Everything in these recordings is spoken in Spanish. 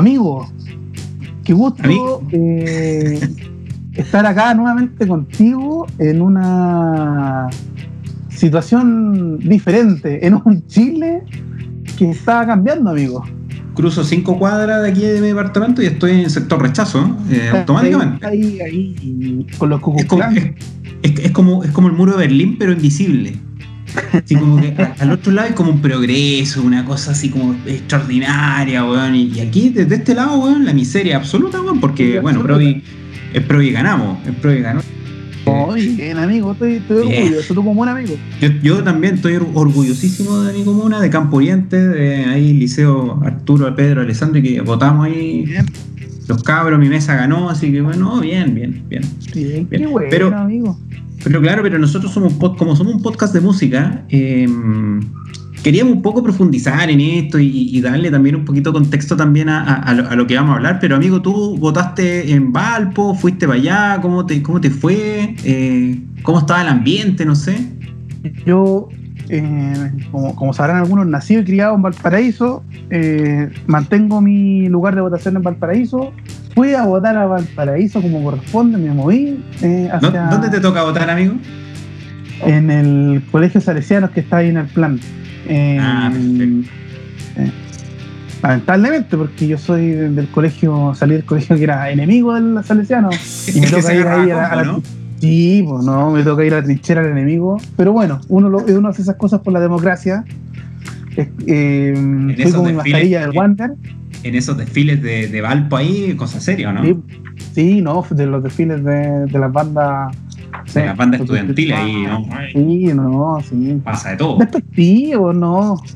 Amigo, qué gusto eh, estar acá nuevamente contigo en una situación diferente, en un Chile que está cambiando, amigo. Cruzo cinco cuadras de aquí de mi departamento y estoy en el sector rechazo, eh, automáticamente. Ahí, ahí, con los es como, es, es, como, es como el muro de Berlín, pero invisible. Así como que al otro lado es como un progreso, una cosa así como extraordinaria, weón. Y, aquí, desde este lado, weón, la miseria absoluta, weón, porque, bueno, Provi, es Provi ganamos, es Provi ganó. Muy bien, amigo, estoy, estoy orgulloso, tú como un amigo. Yo, yo, también estoy orgullosísimo de mi comuna, de Campo Oriente, de ahí Liceo Arturo, Pedro, Alessandro, y que votamos ahí. Los cabros, mi mesa ganó, así que bueno, bien, bien, bien. Bien, bien. qué bueno, pero, amigo. Pero claro, pero nosotros somos como somos un podcast de música, em, queríamos un poco profundizar en esto y, darle también un poquito contexto también a, lo, que vamos a hablar. Pero amigo, tú votaste en Valpo, fuiste para allá, ¿cómo te, cómo te fue? Eh, ¿Cómo estaba el ambiente? No sé. Yo, eh, como, sabrán algunos, nacido y criado en Valparaíso, eh, mantengo mi lugar de votación en Valparaíso fui a votar a Valparaíso como corresponde, me moví. Eh, hacia... ¿Dónde te toca votar, amigo? En el Colegio Salesianos que está ahí en el plan. ah, perfecto. Eh, lamentablemente, porque yo soy del colegio, salí del colegio que era enemigo del Salesiano. Y me toca ir ahí a, la. ¿no? Sí, pues no, me toca ir a la trinchera del enemigo. Pero bueno, uno, uno hace esas cosas por la democracia. Eh, fui con mi mascarilla del Wander en esos desfiles de, de Valpo ahí, cosa seria, ¿no? Sí, no, de los desfiles de, de las bandas. Las bandas estudiantiles ahí, ¿no? Sí, no, sí. Pasa de todo. Despectivo, no.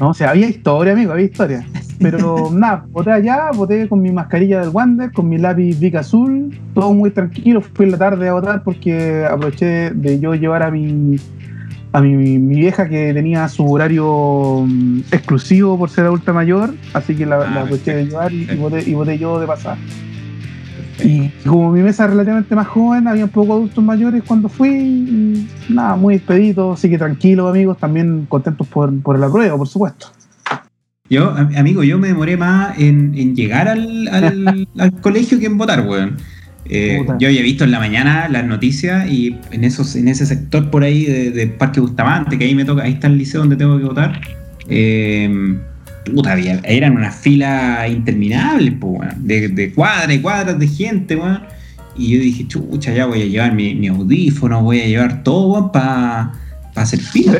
No, o sea, había historia, amigo, había historia. Pero nada, voté allá, voté con mi mascarilla del Wander, con mi lápiz Vic azul, todo muy tranquilo. Fui en la tarde a votar porque aproveché de yo llevar a mi a mi, vieja que tenía su horario mm, exclusivo por ser adulta mayor, así que la, ah, de llevar y, voté, yo de pasar. Y como mi mesa es relativamente más joven, había un poco adultos mayores cuando fui, y nada, muy despedido, así que tranquilo amigos, también contentos por, por el apruebo, por supuesto. Yo, amigo, yo me demoré más en, llegar al, al, colegio que en votar, weón. Eh, yo había visto en la mañana las noticias y en esos en ese sector por ahí de, Parque Bustamante, que ahí me toca, ahí está el liceo donde tengo que votar. Eh, puta, había, eran unas filas interminables, de, de cuadras y cuadras de gente, Y yo dije, chucha, ya voy a llevar mi, audífono, voy a llevar todo para hacer fila,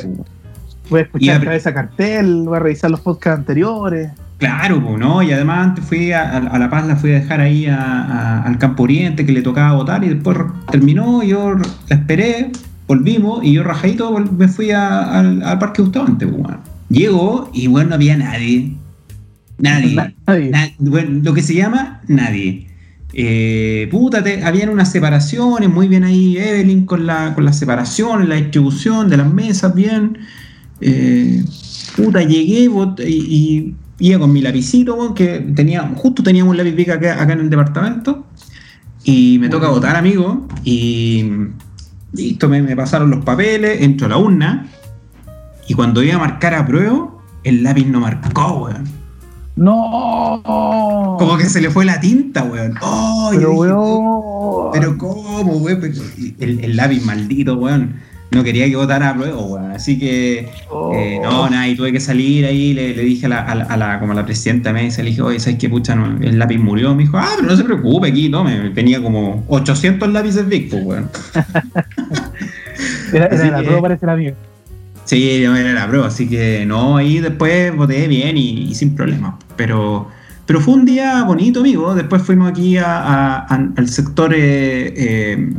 Voy a escuchar esa cartel, voy a revisar los podcasts anteriores. Claro, ¿no? Y además antes fui a, La Paz, la fui a dejar ahí al Campo Oriente que le tocaba votar y después terminó, yo la esperé, volvimos y yo rajadito me fui al, Parque Bustamante, pues, Llego y bueno, no había nadie. Nadie. bueno, lo que se llama nadie. Eh, puta, habían unas separaciones, muy bien ahí Evelyn con la, con la separación, la distribución de las mesas, bien. Eh, puta, llegué y iba con mi lapicito, que tenía, justo teníamos un lápiz pica acá, acá, en el departamento, y me toca votar, amigo, y listo, me, pasaron los papeles, entro a la urna, y cuando iba a marcar a prueba, el lápiz no marcó, weón. No. Como que se le fue la tinta, weón. pero, weón. Pero cómo, weón. El, el lápiz maldito, weón no quería que votara a prueba, weón. Así que, eh, no, oh. nada, y tuve que salir ahí, le, dije a la, a, la, como a la presidenta me dice, le dije, oye, ¿sabes qué, pucha? No, el lápiz murió. Me dijo, ah, pero no se preocupe, aquí, tome. Tenía como 800 lápices Vic, pues, weón. era, la prueba, parece la mía. Sí, era la prueba, así que no, ahí después voté bien y, sin problemas. Pero, pero fue un día bonito, amigo. Después fuimos aquí a, al sector eh, eh,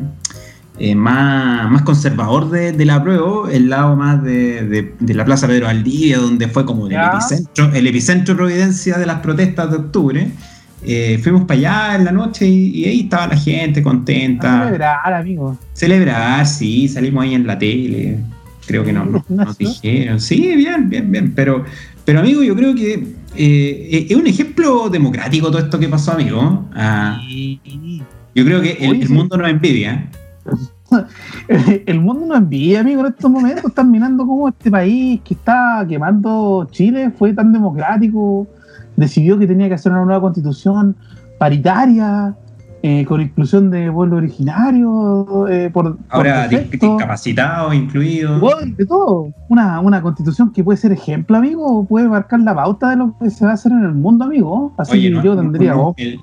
eh, más, más conservador de, la prueba, el lado más de, la Plaza Pedro Valdivia, donde fue como el epicentro, el epicentro de Providencia de las protestas de octubre. Eh, fuimos para allá en la noche y, ahí estaba la gente contenta. celebrar, amigo. Celebrar, sí, salimos ahí en la tele. Creo que no, nos dijeron. Sí, bien, bien, bien. Pero, pero amigo, yo creo que eh, es un ejemplo democrático todo esto que pasó, amigo. Ah, yo creo que el, el mundo nos envidia. El mundo no envía, amigo, en estos momentos. Están mirando cómo este país que está quemando Chile fue tan democrático, decidió que tenía que hacer una nueva constitución paritaria, eh, con inclusión de pueblo originario, eh, por, Ahora discapacitados incluidos. De todo. Una, una constitución que puede ser ejemplo, amigo, puede marcar la pauta de lo que se va a hacer en el mundo, amigo. Así Oye, que no- yo tendría no, el,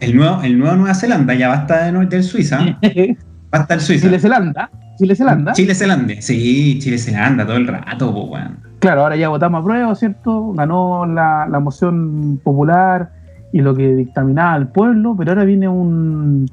el nuevo, el nuevo Nueva Zelanda ya basta de, del Suiza. Basta el Suiza. Chile Zelanda. Chile Zelanda. Chile Zelanda. Sí, Chile Zelanda todo el rato, po, weón. Claro, ahora ya votamos a prueba, ¿cierto? Ganó la, la moción popular y lo que dictaminaba el pueblo, pero ahora viene un.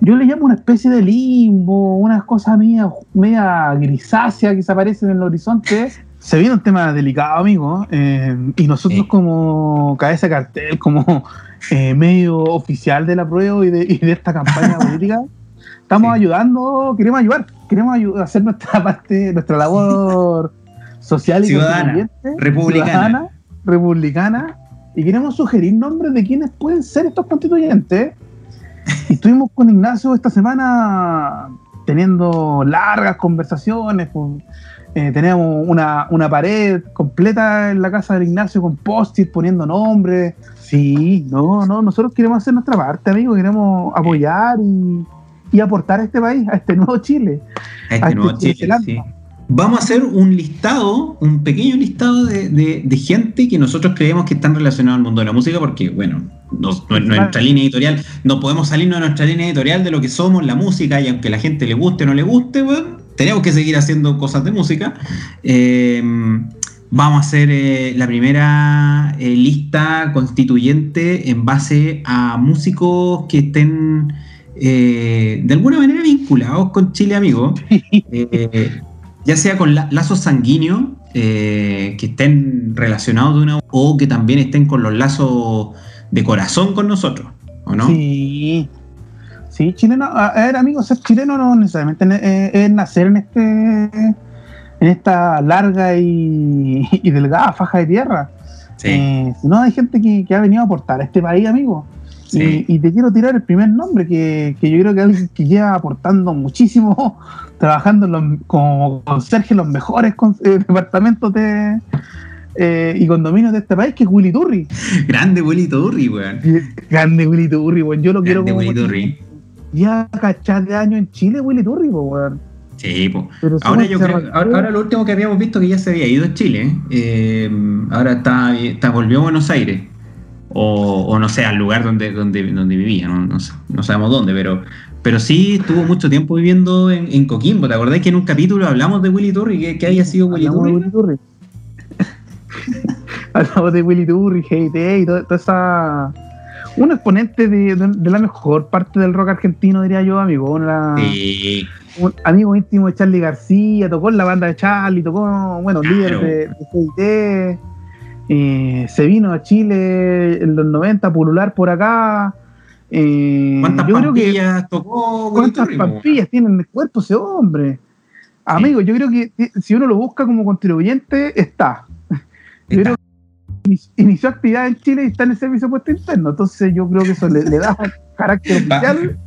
Yo le llamo una especie de limbo, unas cosas media, media grisácea que se aparecen en el horizonte. Se viene un tema delicado, amigo, eh, y nosotros Sí. como cabeza de cartel, como eh, medio oficial de la prueba y de, y de esta campaña política, estamos Sí. ayudando, queremos ayudar, queremos ayu- hacer nuestra parte, nuestra labor social y Ciudadana, republicana. ciudadana, republicana, y queremos sugerir nombres de quienes pueden ser estos constituyentes. Y estuvimos con Ignacio esta semana teniendo largas conversaciones. pues, eh, teníamos una, una pared completa en la casa de Ignacio con post-it poniendo nombres. Sí, no, no, nosotros queremos hacer nuestra parte, amigos, queremos apoyar y, y aportar a este país, a este nuevo Chile. A este este nuevo Chile sí. Vamos a hacer un listado, un pequeño listado de, de- de gente que nosotros creemos que están relacionados al mundo de la música, porque, bueno, nos- nu- nuestra línea editorial, no podemos salirnos de nuestra línea editorial de lo que somos, la música, y aunque la gente le guste o no le guste, bueno, tenemos que seguir haciendo cosas de música. Eh, vamos a hacer eh, la primera eh, lista constituyente en base a músicos que estén eh, de alguna manera vinculados con Chile, amigo. Eh, ya sea con la- lazos sanguíneos eh, que estén relacionados de una o que también estén con los lazos de corazón con nosotros, ¿o no? Sí. Sí, chileno, a ver, amigos, ser chileno no necesariamente es, nacer en este en esta larga y, y delgada faja de tierra. Sí, Eh, sino hay gente que, que ha venido a aportar a este país, amigo. Sí. Y, y te quiero tirar el primer nombre, que, que yo creo que alguien que lleva aportando muchísimo, trabajando en los- como conserje en los mejores con- eh, departamentos de, eh, y condominios de este país, que es Willy Turri. Grande Willy Turri, weón. Grande Willy Turri, weón. Yo lo quiero como Willy Turri. Ya cachar de años en Chile, Willy Turri, weón. Sí, po. Ahora yo creo, ahora, ahora lo último que habíamos visto que ya se había ido a Chile, eh, ahora está, está volvió a Buenos Aires, o, o no sé, al lugar donde, donde, donde vivía, no, no, sé, no sabemos dónde, pero, pero sí estuvo mucho tiempo viviendo en, en Coquimbo. ¿Te acordás que en un capítulo hablamos de Willy Turri? ¿Qué, qué había sido Willy Turri? Willy Turri. Hablamos de Willy Turri, GT y toda, toda esa. Un exponente de, de- de la mejor parte del rock argentino, diría yo, amigo. Una- Sí, Un amigo íntimo de Charlie García, tocó en la banda de Charlie, tocó, bueno, Claro. líder de, de GT. Eh, se vino a Chile en los 90 a pulular por acá. eh, ¿cuántas yo creo que pampillas tiene en el cuerpo ese hombre? Amigo, yo creo que eh, si uno lo busca como contribuyente, está. Yo creo que inició actividad en Chile y está en el servicio puesto interno. Entonces yo creo que eso le, le da carácter Va. oficial.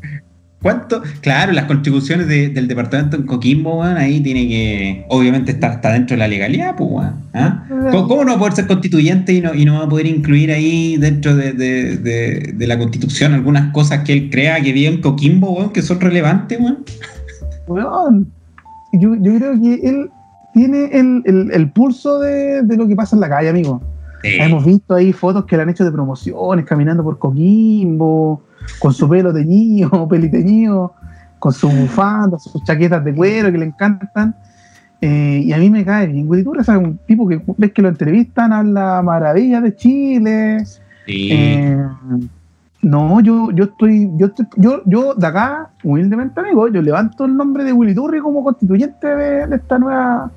¿Cuánto? Claro, las contribuciones de- del departamento en Coquimbo, weón, ahí tiene que. Obviamente está, está dentro de la legalidad, pues, weón. ¿ah? ¿Cómo, cómo no va a poder ser constituyente y no, y no va a poder incluir ahí dentro de, de- de- de la constitución algunas cosas que él crea que vive en Coquimbo, weón, que son relevantes, weón? Weón, Yo, yo creo que él tiene el, el- el pulso de, de lo que pasa en la calle, amigo. Sí. Hemos visto ahí fotos que le han hecho de promociones, caminando por Coquimbo, con su pelo teñido, peliteñido, con su bufanda, sus chaquetas de cuero que le encantan. Eh, y a mí me cae bien. Willy Turra es un tipo que ves que lo entrevistan, habla maravillas de Chile. Sí. Eh, no, yo, yo estoy, yo estoy- yo, yo de acá, humildemente amigo, yo levanto el nombre de Willy Turri como constituyente de, de esta nueva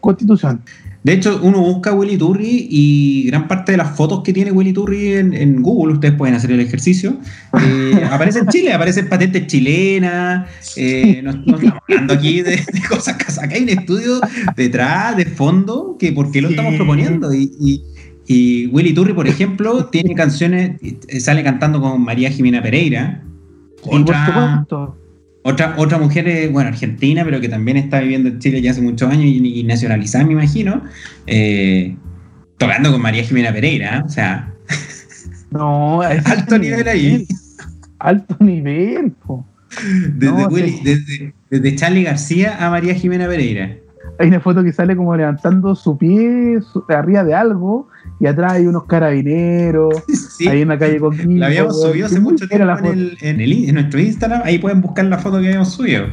constitución. De hecho, uno busca Willy Turri y gran parte de las fotos que tiene Willy Turri en, en Google, ustedes pueden hacer el ejercicio, eh, aparece en Chile, aparecen patentes chilenas, eh, no, no estamos hablando aquí de, de cosas que acá hay un estudio detrás, de fondo, que por qué lo estamos proponiendo. Y, y- Y Willy Turri, por ejemplo, tiene canciones, eh, sale cantando con María Jimena Pereira. Por supuesto, otra, otra mujer, eh, bueno, argentina, pero que también está viviendo en Chile ya hace muchos años y, y nacionalizada, me imagino. eh, tocando con María Jimena Pereira, ¿eh? o sea, no, alto nivel ahí. Alto nivel, po. Desde, No, Willy- sí. desde, desde Charlie García a María Jimena Pereira. Hay una foto que sale como levantando su pie su- de arriba de algo y atrás hay unos carabineros. Sí, Ahí en la calle Coquimbo. la habíamos subido hace mucho tiempo en, foto. el, en, el- en nuestro Instagram. Ahí pueden buscar la foto que habíamos subido.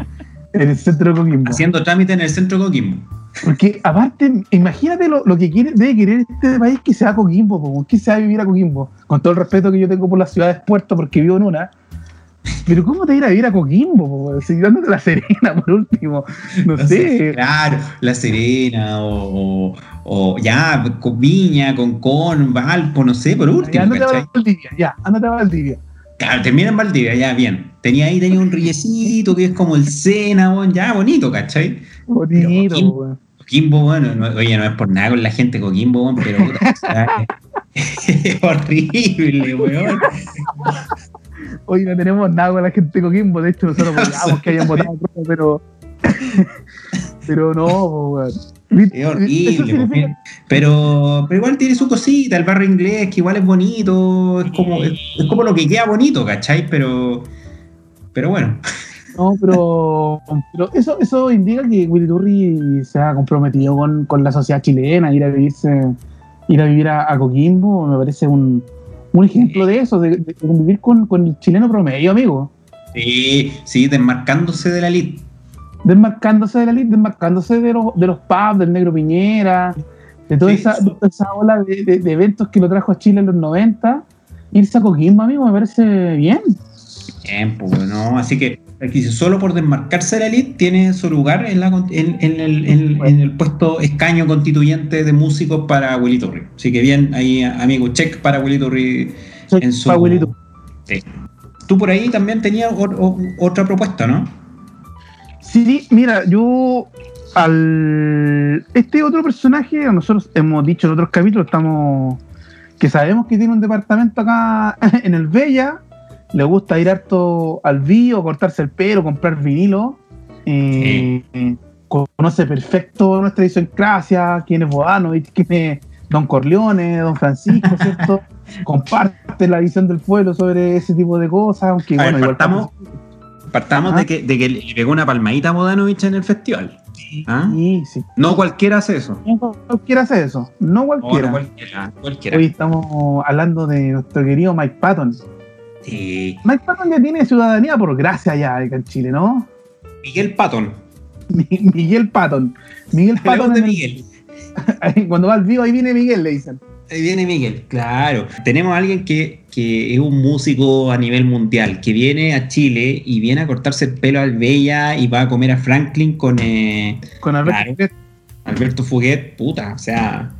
En el centro de Coquimbo. Haciendo trámite en el centro Coquimbo. Porque aparte, imagínate lo, lo que quiere, debe querer este país que sea Coquimbo, po, que sea vivir a Coquimbo. Con todo el respeto que yo tengo por las ciudades puerto, porque vivo en una. Pero ¿cómo te ir a vivir a Coquimbo? Si dándote la Serena, por último. No No sé, sé. Claro, La Serena o, o- o ya con Viña, con Con, Valpo, no sé, por Ya, último. ándate a ¿cachai? Valdivia, ya, ándate a Valdivia. Claro, termina en Valdivia, ya, bien. Tenía ahí tenía un rillecito que es como el Sena, ya bonito, ¿cachai? Bonito, Coquimbo. weón. Coquimbo, bueno, no- oye, no es por nada con la gente Coquimbo, weón, pero puta, es horrible, weón. Hoy no tenemos nada con la gente de Coquimbo, de hecho nosotros apoyamos que hayan votado pero. pero no, weón. Es horrible, pero, pero igual tiene su cosita, el barrio inglés, que igual es bonito, es como, es, es como lo que queda bonito, ¿cachai? Pero, pero bueno, No, pero, pero eso, eso indica que Willy Turri se ha comprometido con, con la sociedad chilena, ir a vivirse, ir a vivir a, a Coquimbo, me parece un, un ejemplo de eso, de, de convivir con, con el chileno promedio, amigo. sí, sí, desmarcándose de la elite. Desmarcándose de la elite, desmarcándose de los, de los pubs, del Negro Piñera, de toda Sí, esa, sí. de toda esa ola de, de- de eventos que lo trajo a Chile en los 90. Irse a Coquimbo, amigo, me parece bien. Bien, pues, ¿no? Así que aquí solo por desmarcarse de la elite tiene su lugar en, la, con- en, en el, en- en el puesto escaño constituyente de músicos para Willy Turri. Así que bien, ahí, amigo, check para Willy Turri Soy en su... pa' Willy. Sí. Tú por ahí también tenías o- o- otra propuesta, ¿no? Sí, mira, yo al este otro personaje, nosotros hemos dicho en otros capítulos, estamos que sabemos que tiene un departamento acá en el Bella, le gusta ir harto al bio, cortarse el pelo, comprar vinilo, eh, conoce perfecto nuestra idiosincrasia, quién es Bodanovich, quién es Don Corleone, Don Francisco, ¿cierto? Comparte la visión del pueblo sobre ese tipo de cosas, aunque A ver, bueno, igual partamos- Ajá. de que, de que le pegó una palmadita a Bodanovich en el festival. ¿Ah? Sí, sí. No cualquiera hace eso. No cualquiera hace eso, no no cualquiera. cualquiera. Hoy estamos hablando de nuestro querido Mike Patton. Sí. Mike Patton ya tiene ciudadanía por gracia ya acá en Chile, ¿no? Miguel Patton. Mi- Miguel Patton. Miguel Patton. de el- Miguel. cuando va al vivo, ahí viene Miguel, le dicen. Ahí viene Miguel, claro. Tenemos a alguien que, que es un músico a nivel mundial, que viene a Chile y viene a cortarse el pelo al Bella y va a comer a Franklin con eh, Con Alberto. Claro. Fuguet. Alberto Fuguet, puta, o sea,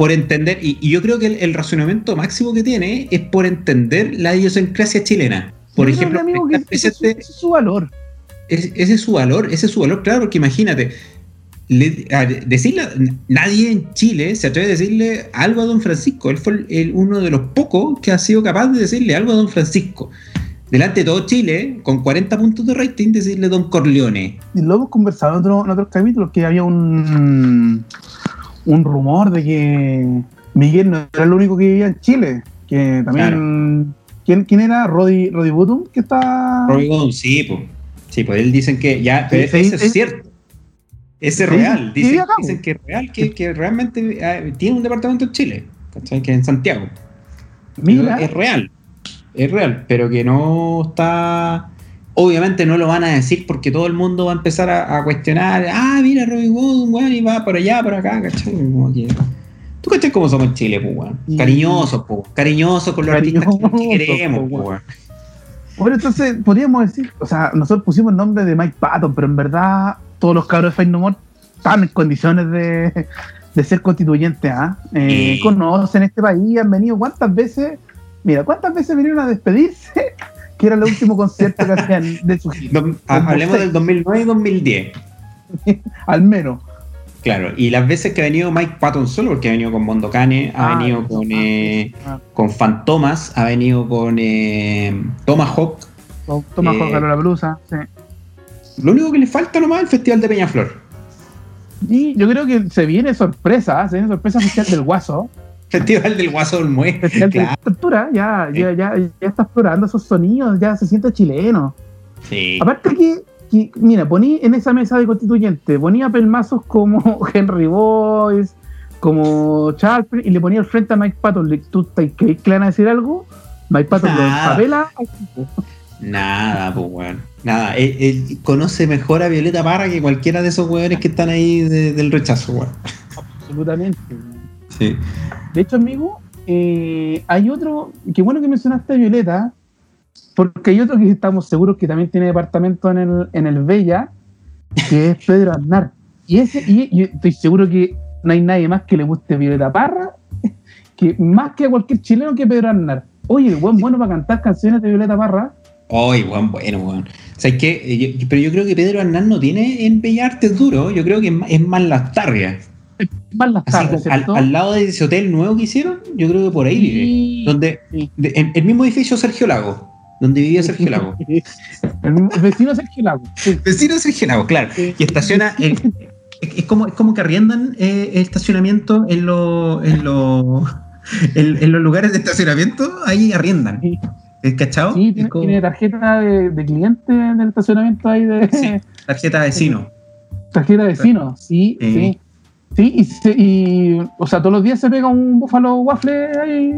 por entender, y, y yo creo que el, el razonamiento máximo que tiene es por entender la idiosincrasia chilena. Por ejemplo, amigo, que ese, es su- presente- ese es su valor. es- ese es su valor, ese es su valor, claro, porque imagínate, le- a- decirle, nadie en Chile se atreve a decirle algo a Don Francisco. Él fue el- el- uno de los pocos que ha sido capaz de decirle algo a Don Francisco. Delante de todo Chile, con 40 puntos de rating, decirle Don Corleone. Y lo hemos conversado en, otro- en otros capítulos que había un, un rumor de que Miguel no era el único que vivía en Chile. Que también. ¿quién, quién era? Roddy, Roddy Button, que está. Robbie Goodwin, sí, pues. Sí, pues él dicen que ya, pero Sí, eso sí, es cierto. Ese es real. Dicen, que es real, que, que realmente eh, tiene un departamento en Chile, ¿cachai? Que en Santiago. Mira, Es real. Es real, pero que no está. Obviamente no lo van a decir porque todo el mundo va a empezar a, a cuestionar. Ah, mira, Robbie Wood, weón, y va por allá, por acá, ¿cachai? Como que- ¿Tú cachai cómo somos en Chile, pues, weón? Cariñosos, pues. Cariñosos con los artistas que queremos, pues, weón. Bueno, entonces podríamos decir, o sea, nosotros pusimos el nombre de Mike Patton, pero en verdad todos los cabros de Fake No More están en condiciones de, de ser constituyentes, ¿ah? Eh. Conocen este país, han venido cuántas veces, mira, cuántas veces vinieron a despedirse, que era el último concierto que hacían de su gira, hablemos del 2009 y 2010. al menos. Claro, y las veces que ha venido Mike Patton solo, porque ha venido con Mondocane, ha Ah, venido con, ah, eh, ah. con Fantomas, ha venido con eh, Tomahawk. Toma Eh, Jorge la blusa. Sí. Lo único que le falta nomás es el Festival de Peñaflor. Y yo creo que se viene sorpresa, ¿eh? se viene sorpresa oficial del Guaso. Festival del Guaso. Festival de Claro, ya, ya, ya, ya está explorando esos sonidos, ya se siente chileno. sí. Aparte que, que, mira, poní en esa mesa de constituyente, ponía pelmazos como Henry Boyce, como Charles, y le ponía al frente a Mike Patton. Le- ¿Tú te crees que le van a decir algo? Mike Patton lo Nada. al tipo. Nada, pues weón. Nada. Él, él conoce mejor a Violeta Parra que cualquiera de esos weones que están ahí de- del rechazo, weón. Absolutamente. Sí. De hecho, amigo, eh, hay otro, qué bueno que mencionaste a Violeta, porque hay otro que estamos seguros que también tiene departamento en el, en el Bella, que es Pedro Aznar. Y ese, y, y estoy seguro que no hay nadie más que le guste Violeta Parra, que más que a cualquier chileno que Pedro Aznar. Oye, buen bueno para cantar canciones de Violeta Parra. Ay, weón, bueno, weón. O sea, es que, yo- pero yo creo que Pedro Hernán no tiene en Bellarte duro, yo creo que es más, es más las tarrias. Más las tardes, al, lado de ese hotel nuevo que hicieron, yo creo que por ahí vive. Sí, Donde, sí. de- en el mismo edificio Sergio Lago, donde vivía Sergio Lago. El vecino Sergio Lago. Sí. Vecino de Sergio Lago, claro. Y estaciona. es, como, es como que arriendan eh, el estacionamiento en, los en, los en, en los lugares de estacionamiento, ahí arriendan. Sí. ¿Es cachado? Sí, tiene, como tiene tarjeta de, de cliente del estacionamiento ahí de tarjeta vecino. tarjeta de vecino. Sí, Sí. Sí. Y, se- y, o sea, todos los días se pega un búfalo waffle ahí.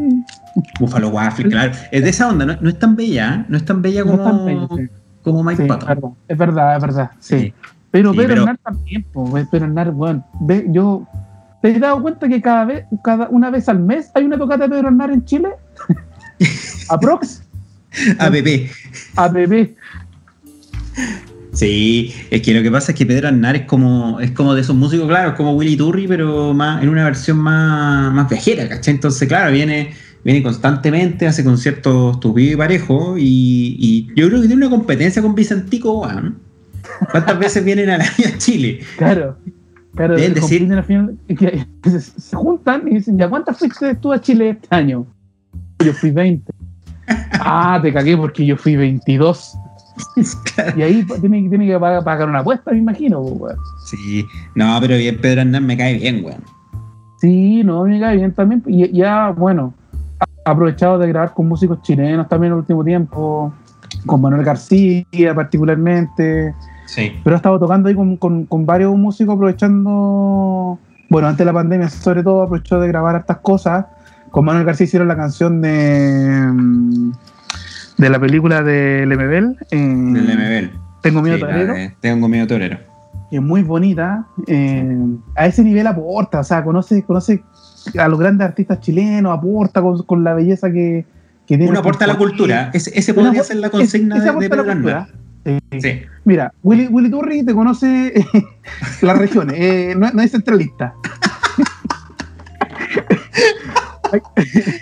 Buffalo Waffle, claro. Es de esa onda, no, no es tan bella, ¿eh? no es tan bella No como, tan bello, sí. como Mike Sí, Patton. es verdad, es verdad, es verdad. Sí. Sí. Pero Pedro pero- también, pues, Pedro bueno, ve, yo ¿te has dado cuenta que cada vez, cada una vez al mes hay una tocata de Pedro en Chile? Aprox, ABB. APB. Sí, es que lo que pasa es que Pedro Aznar es como, es como de esos músicos, claro, es como Willy Turri, pero más, en una versión más, más viajera, ¿cachai? Entonces, claro, viene, viene constantemente, hace conciertos tupido y parejo, y, y yo creo que tiene una competencia con Vicentico, weón. ¿Cuántas veces vienen a la a Chile? Claro. Claro, Deben decir- al final, que se, se juntan y dicen, ¿ya cuántas fuiste tú a Chile este año? Yo fui 20. ah, te cagué porque yo fui 22. Claro. Y ahí tiene, tiene que pagar, pagar una apuesta, me imagino. pues, weón. Sí, no, pero bien, Pedro Aznar me cae bien, weón. Sí, no, me cae bien también. Y ya, bueno, ha aprovechado de grabar con músicos chilenos también en el último tiempo, con Manuel García particularmente. Sí. Pero ha estado tocando ahí con, con- con varios músicos aprovechando, bueno, antes de la pandemia sobre todo, aprovechó de grabar hartas cosas. Con Manuel García hicieron la canción de mm, de la película de Lemebel, eh, Del MBL. Tengo miedo Sí, torero, de Tengo miedo torero. es muy bonita. eh, a ese nivel aporta, o sea, conoce, conoce a los grandes artistas chilenos, aporta con, con la belleza que, que tiene. Uno aporta a la cultura. Ese, podría ser la consigna ese de, de la. Aznar. Sí. Mira, Willy, Willy Turri te conoce eh, las regiones, eh, no, no es centralista.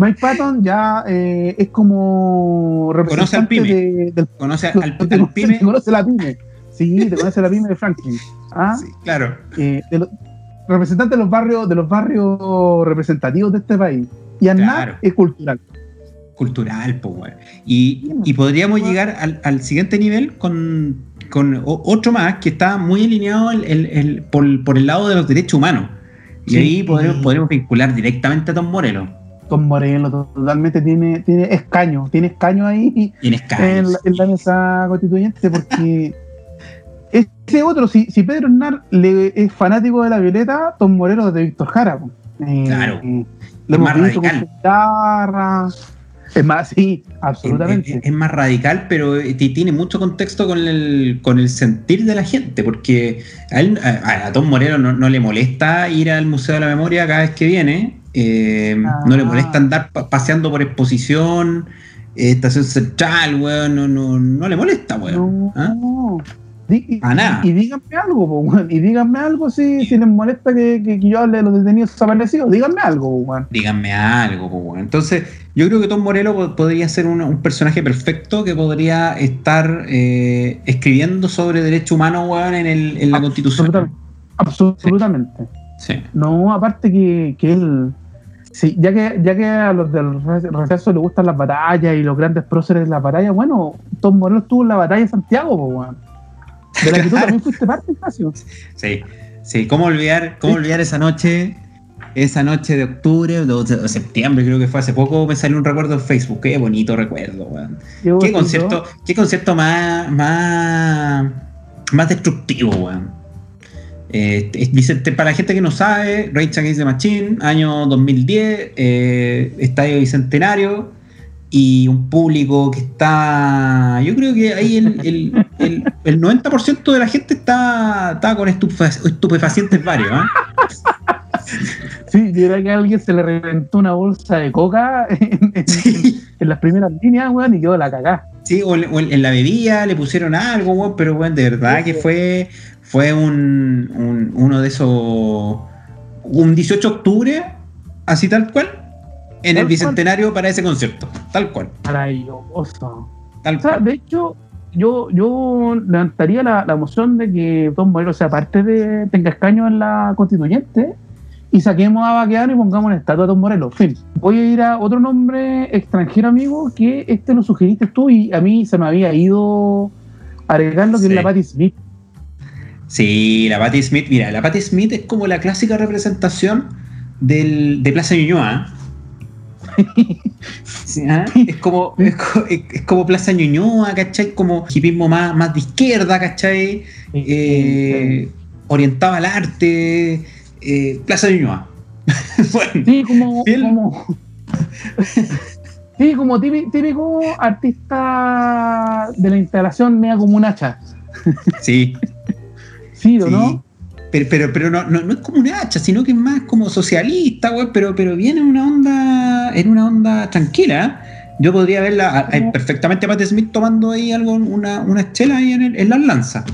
Mike Patton ya eh, es como Conoce al representante pyme. de- del Conoce al, te al pyme. te conoce la pyme. Sí, te conoce la pyme de Franklin. ¿Ah? Sí, claro. Eh, de lo- representante de los barrios, de los barrios representativos de este país. Y Aznar Claro. es cultural. Cultural, pues. Y, y podríamos llegar al, al siguiente nivel con, con otro más que está muy alineado el- el- el- por, por el lado de los derechos humanos. Y Sí. ahí podremos, podremos vincular directamente a Tom Morelos. Tom Moreno to- totalmente tiene, tiene escaño, tiene escaño ahí Y en la, en la mesa constituyente porque ese otro, si, si Pedro Hernán le, es fanático de la Violeta, Tom Moreno es de Víctor Jara. Eh, Claro. eh, Es hemos más visto radical. guitarra. Es más, sí, absolutamente. es- es más radical, pero eh, ti- tiene mucho contexto con el, con el sentir de la gente, porque a, él, a, a Tom Moreno no, no le molesta ir al Museo de la Memoria cada vez que viene, eh, no le Ah. molesta andar pa- paseando por exposición, eh, estación central, weón, no, no, no le molesta, weón. No. ¿ah? Y, A nada. y díganme algo, po, weón. Y díganme algo si, si les molesta que, que- que yo hable de los detenidos desaparecidos. Díganme algo, weón. Díganme algo, weón. Entonces, yo creo que Tom Morello po- podría ser un, un personaje perfecto que podría estar eh, escribiendo sobre derechos humanos, weón, en, el, en la Absolutamente. Constitución. Absolutamente. Sí. No, aparte que, que él. Sí, ya que, ya que a los del re- receso les gustan las batallas y los grandes próceres de las batallas, bueno, Tom Morello estuvo en la batalla de Santiago, weón. De la que tú también fuiste parte, Ignacio. Sí, sí, ¿cómo olvidar, cómo olvidar esa noche? Esa noche de octubre o de septiembre, creo que fue hace poco, me salió un recuerdo en Facebook. Qué bonito recuerdo, weón. Qué bonito. concierto, qué concierto más, más, más destructivo, weón. Eh, es Vicente, para la gente que no sabe, Rage Against the Machine, año 2010, eh, estadio bicentenario y un público que está. Yo creo que ahí el, el, el, el 90% de la gente está, está con estupefa- estupefacientes varios. ¿ah? Sí, yo creo que a alguien se le reventó una bolsa de coca en, en- en las primeras líneas, weón, y quedó la cagá. Sí, o, en- o en la bebida le pusieron algo, weón, pero weón, de verdad que fue, fue un, un- uno de esos. Un 18 de octubre, así tal cual, en Tal el bicentenario para ese concierto. Tal cual. Maravilloso. Tal O sea, cual. de hecho, yo, yo levantaría la, la moción de que Tom Morello sea parte de tenga escaño en la constituyente y saquemos a Baqueano y pongamos una estatua de Tom Morello. Fin. Voy a ir a otro nombre extranjero, amigo, que este lo sugeriste tú y a mí se me había ido agregar lo que Sí. es la Patti Smith. Sí, la Patti Smith, mira, la Patti Smith es como la clásica representación del, de Plaza Ñuñoa. Sí, ¿ah? Es como es, co- es- es como Plaza Ñuñoa, ¿cachai? Como hipismo más, más de izquierda, ¿cachai? Eh, orientado al arte, eh, Plaza Ñuñoa. bueno, Sí, como. Fiel. como sí, como típico, típico artista de la instalación media como un hacha. sí, Sí, ¿o sí. no? Pero, pero, pero no, no, no es como un hacha, sino que es más como socialista, güey, pero, pero viene en una onda, en una onda tranquila. ¿eh? Yo podría verla a- a- perfectamente a Patti Smith tomando ahí algo, una, una chela ahí en, el- en las lanzas.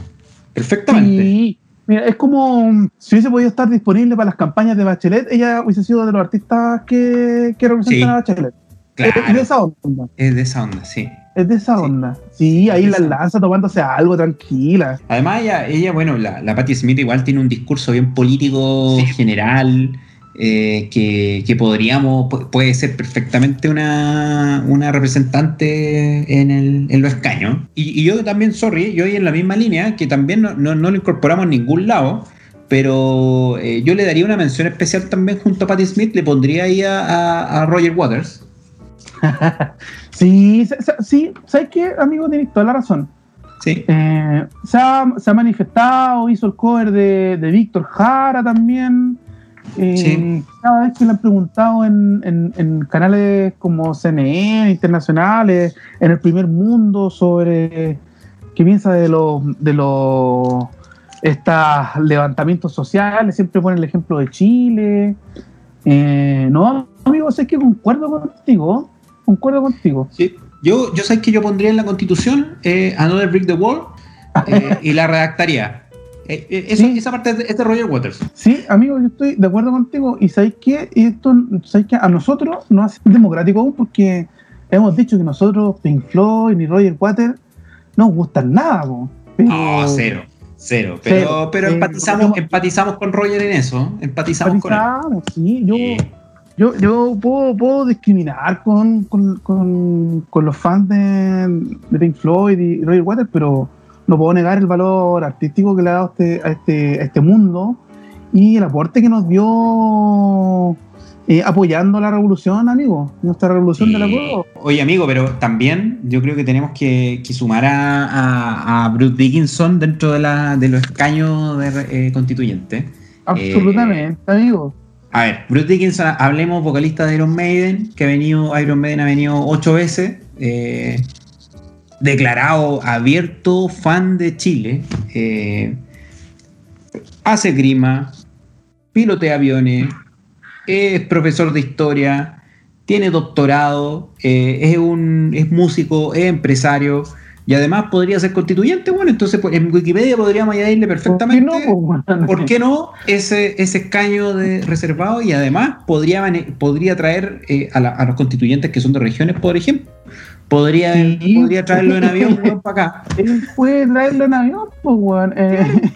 Perfectamente. Sí. Mira, es como mm, si hubiese podido estar disponible para las campañas de Bachelet, ella hubiese sido de los artistas que, que representan Sí. a Bachelet. Es de Claro, esa onda. es de esa onda, sí. Es de esa Sí. onda. Sí, ahí la lanza tomándose algo tranquila. Además, ella, ella bueno, la, la Patti Smith igual tiene un discurso bien político, Sí. general, eh, que, que podríamos, pu- puede ser perfectamente una, una representante en, el, en los escaños. Y, y yo también, sorry, yo voy en la misma línea, que también no, no- no lo incorporamos en ningún lado, pero eh, yo le daría una mención especial también junto a Patti Smith, le pondría ahí a, a- a Roger Waters. Sí, sí, ¿sabes qué, amigo? Tienes toda la razón. Sí. Eh, se, ha, se ha manifestado, hizo el cover de, de Víctor Jara también. Eh, Sí. Cada vez que le han preguntado en, en- en canales como CNN, internacionales, en el primer mundo, sobre qué piensa de los de los estos levantamientos sociales, siempre pone el ejemplo de Chile. Eh, no, amigo, sé que concuerdo contigo, concuerdo contigo. Sí. Yo, yo sé que yo pondría en la constitución eh, Another Brick the Wall eh, y la redactaría. Eh, eh, eso- Sí. Esa parte es de, Roger Waters. Sí, amigo, yo estoy de acuerdo contigo. Y sabéis que esto, sabéis que a nosotros no hace democrático aún porque hemos dicho que nosotros, Pink Floyd ni Roger Waters, no nos gustan nada, po. Pero No, cero. Cero. Pero, Cero. pero empatizamos, empatizamos con Roger en eso. Empatizamos con él. sí, yo. Yo, yo puedo, puedo discriminar con, con, con, con los fans de, de Pink Floyd y Roger Waters, pero no puedo negar el valor artístico que le ha dado este, a, este, a este mundo y el aporte que nos dio eh, apoyando la revolución, amigo, nuestra revolución de la Sí. juego. Oye, amigo, pero también yo creo que tenemos que, que sumar a, a- a Bruce Dickinson dentro de, la, de los escaños de, eh, constituyentes. Absolutamente, amigo. A ver, Bruce Dickinson, hablemos, vocalista de Iron Maiden, que ha venido, Iron Maiden ha venido ocho veces, eh, declarado abierto fan de Chile, eh, hace grima, pilotea aviones, es profesor de historia, tiene doctorado, eh, es un es músico, es empresario y además podría ser constituyente. Bueno, entonces pues, en Wikipedia podríamos añadirle ¿Por qué perfectamente. no, weón? ¿Por qué no ese, ese escaño de reservado? Y además podría, podría traer eh, a, la- a los constituyentes que son de regiones, por ejemplo. Podría, Sí. podría traerlo en avión para acá. Él puede traerlo en avión, pues, weón. Eh,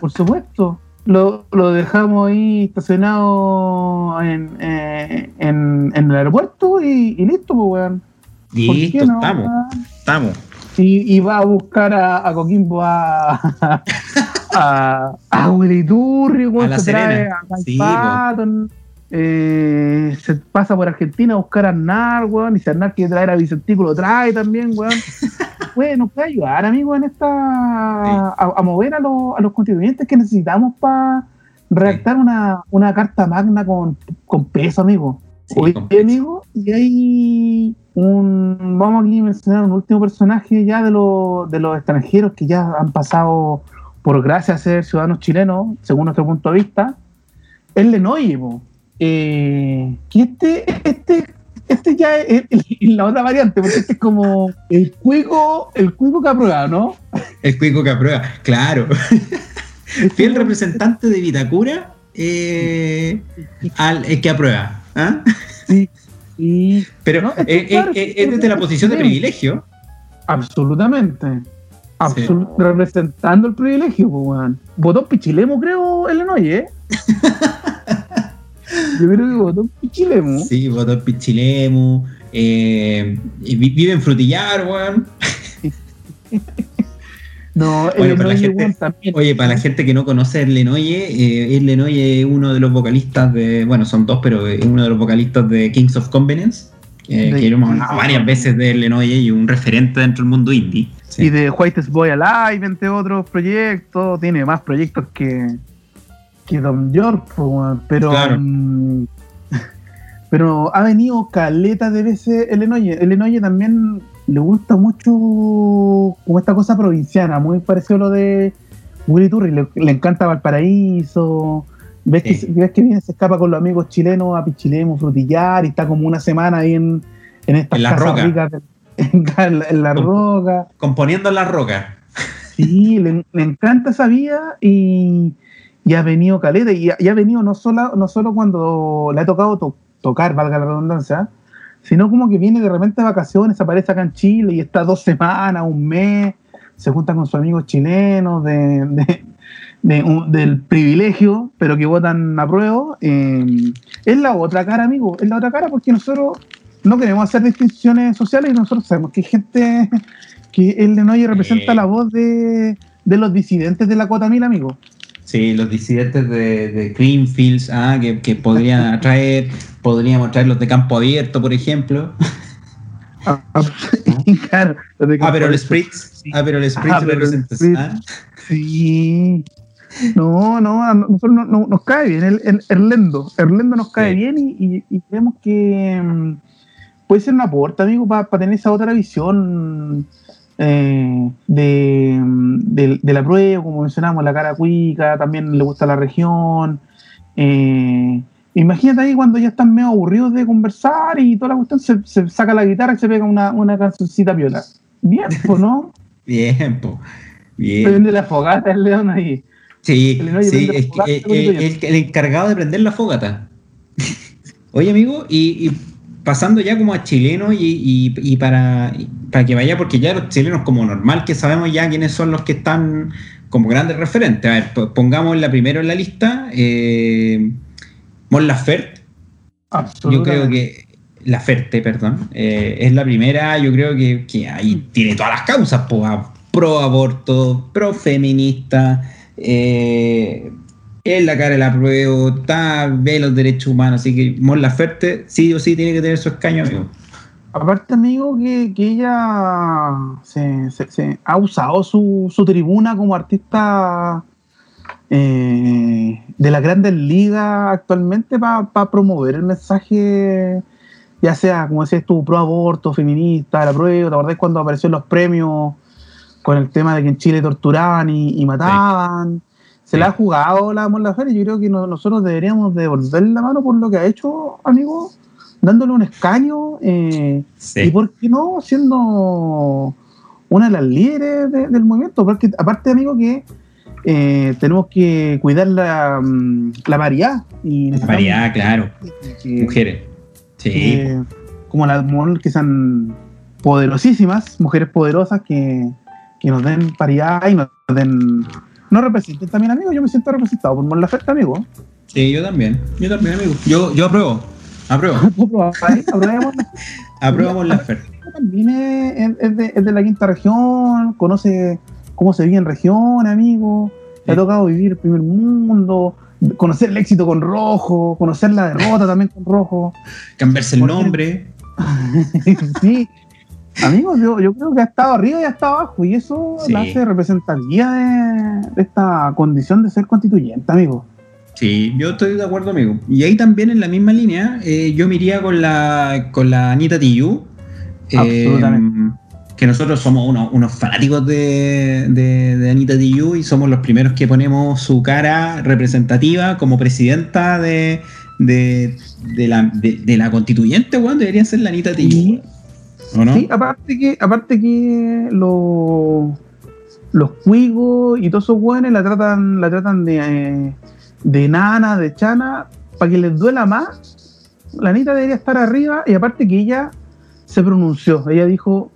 por supuesto. lo, lo dejamos ahí estacionado en, eh, en, en el aeropuerto y, y listo, pues, weón. ¿Por Listo, no, estamos, estamos. Y, y va a buscar a, a Coquimbo a, a, a Willy Turri, weón, A La se trae Serena. a Mike Sí, Patton, eh, se pasa por Argentina a buscar a Arnar, weón, y si Arnar quiere traer a Vicentico lo trae también, weón. Puede, nos puede ayudar, amigo, en esta a, a mover a, los- a los contribuyentes que necesitamos para redactar una, una carta magna con, con peso, amigo. Sí, Oye, con peso. amigo, y hay un. Vamos aquí a mencionar un último personaje ya de, los de los extranjeros que ya han pasado por gracia a ser ciudadanos chilenos, según nuestro punto de vista. El Lenoye. Eh, que este, este, este ya es la otra variante, porque este es como el cuico, el cuico que aprueba, ¿no? El cuico que aprueba, claro. Fiel representante de Vitacura eh, al el que aprueba. ¿ah? Sí, Pero No, es eh, eh, claro, eh, es es desde la posición de privilegio. absolutamente. Absolut- Representando el privilegio, pues, weón. Votó Pichilemo, creo, el Lenoye, ¿eh? Yo creo que votó Pichilemo. Sí, votó el Pichilemu. Eh, vive en Frutillar, weón. No, el Lenoye, gente- también. Oye, para la gente que no conoce a Lenoye, eh, el Lenoye es uno de los vocalistas de. Bueno, son dos, pero es uno de los vocalistas de Kings of Convenience. eh, De que hemos hablado varias veces de Lenoye y un referente dentro del mundo indie. Sí. Y de Whitest Boy Alive, entre otros proyectos. Tiene más proyectos que, que Don York, pero. Claro. mm, pero ha venido caleta de veces el Lenoye. El Lenoye también le gusta mucho como esta cosa provinciana, muy parecido a lo de Willy Turri. Le, le encanta Valparaíso. Ves, Sí. que, ves que viene, se escapa con los amigos chilenos a Pichilemu, Frutillar, y está como una semana ahí en, en estas En la casas roca. ricas de- en, la- en la Con- roca. Componiendo en la roca. Sí, le, le encanta esa vida y, y ha venido caleta. Y ha, y ha venido no solo, no solo cuando le ha tocado to- tocar, valga la redundancia, sino como que viene de repente de vacaciones, aparece acá en Chile y está dos semanas, un mes, se junta con sus amigos chilenos de, de- de un- del privilegio, pero que votan a prueba. eh, es la otra cara, amigo, es la otra cara porque nosotros no queremos hacer distinciones sociales y nosotros sabemos que hay gente que el Lenoye representa Sí. la voz de, de los disidentes de la Cota Mil, amigo. Sí, los disidentes de, de Greenfields, ah, que, que podrían atraer, podríamos traer los de campo abierto, por ejemplo. Ah, claro, los de Ah, pero el Spritz, ah, pero el Spritz Ah, representa. Ah. Sí. No, no, a nosotros no- no- nos cae bien. El, el Erlendo. Erlendo nos cae Sí. bien y, y- y creemos que mm, puede ser un aporte, amigo, para tener esa otra visión eh, de, de, de la prueba, como mencionamos, la cara cuica, también le gusta la región. Eh, imagínate ahí cuando ya están medio aburridos de conversar y toda la cuestión, se, se saca la guitarra y se pega una, una cancioncita piola. Bien, pues, ¿no? Bien, po. Bien. Prende la fogata el león ahí. Sí, El sí, es que, el, el encargado de prender la fogata. Oye, amigo, y, y pasando ya como a chileno y, y- y para, y para que vaya, porque ya los chilenos como normal que sabemos ya quiénes son los que están como grandes referentes. A ver, po- pongamos la primero en la lista, eh, Mon Laferte, yo creo que la Ferte, perdón, eh, es la primera, yo creo que, que ahí tiene todas las causas, a- pro aborto, pro feminista, eh, es la cara de la prueba, está, ve los derechos humanos, así que Mon Laferte sí o sí tiene que tener su escaño, amigo. Aparte, amigo, que, que ella se, se- ha usado su, su tribuna como artista eh, de las grandes ligas actualmente para promover el mensaje, ya sea, como decías tú, pro aborto, feminista, la prueba. ¿Te acordás cuando apareció en los premios con el tema de que en Chile torturaban y, y mataban? Se Sí. la ha jugado la Mon Laferte y yo creo que no- nosotros deberíamos devolver la mano por lo que ha hecho, amigo, dándole un escaño. eh, y Sí, por qué no siendo una de las líderes de- del movimiento, porque aparte amigo que eh, tenemos que cuidar la, mm, la variedad y la variedad, claro, que- mujeres. Sí, que- como las que sean poderosísimas, mujeres poderosas que, que nos den paridad y nos den, ¿No representan también, amigo? Yo me siento representado por Mon Laferte, amigo. Sí, yo también. Yo también, amigo. Yo, yo apruebo. Apruebo. Aprobamos. La oferta. También es, es de, es de la quinta región, conoce cómo se vive en región, amigo. Le ha tocado vivir el primer mundo, conocer el éxito con rojo, conocer la derrota también con rojo. Cambiarse el nombre. sí. Amigos, yo, yo creo que ha estado arriba y ha estado abajo, y eso Sí. la hace representativa de, de esta condición de ser constituyente, amigo. Sí, yo estoy de acuerdo, amigo. Y ahí también en la misma línea, eh, yo me iría con la, con la Anita Tijoux. eh, Absolutamente. que nosotros somos unos, unos fanáticos de, de, de Anita Tijoux y somos los primeros que ponemos su cara representativa como presidenta de, de, de la, de, de la constituyente, weón. Debería ser la Anita Tijoux. ¿O no? Sí, aparte que, aparte que los los cuigos y todos esos hueones la tratan, la tratan de, eh, de nana, de chana, para que les duela más. La Anita debería estar arriba y aparte que ella se pronunció. Ella dijo,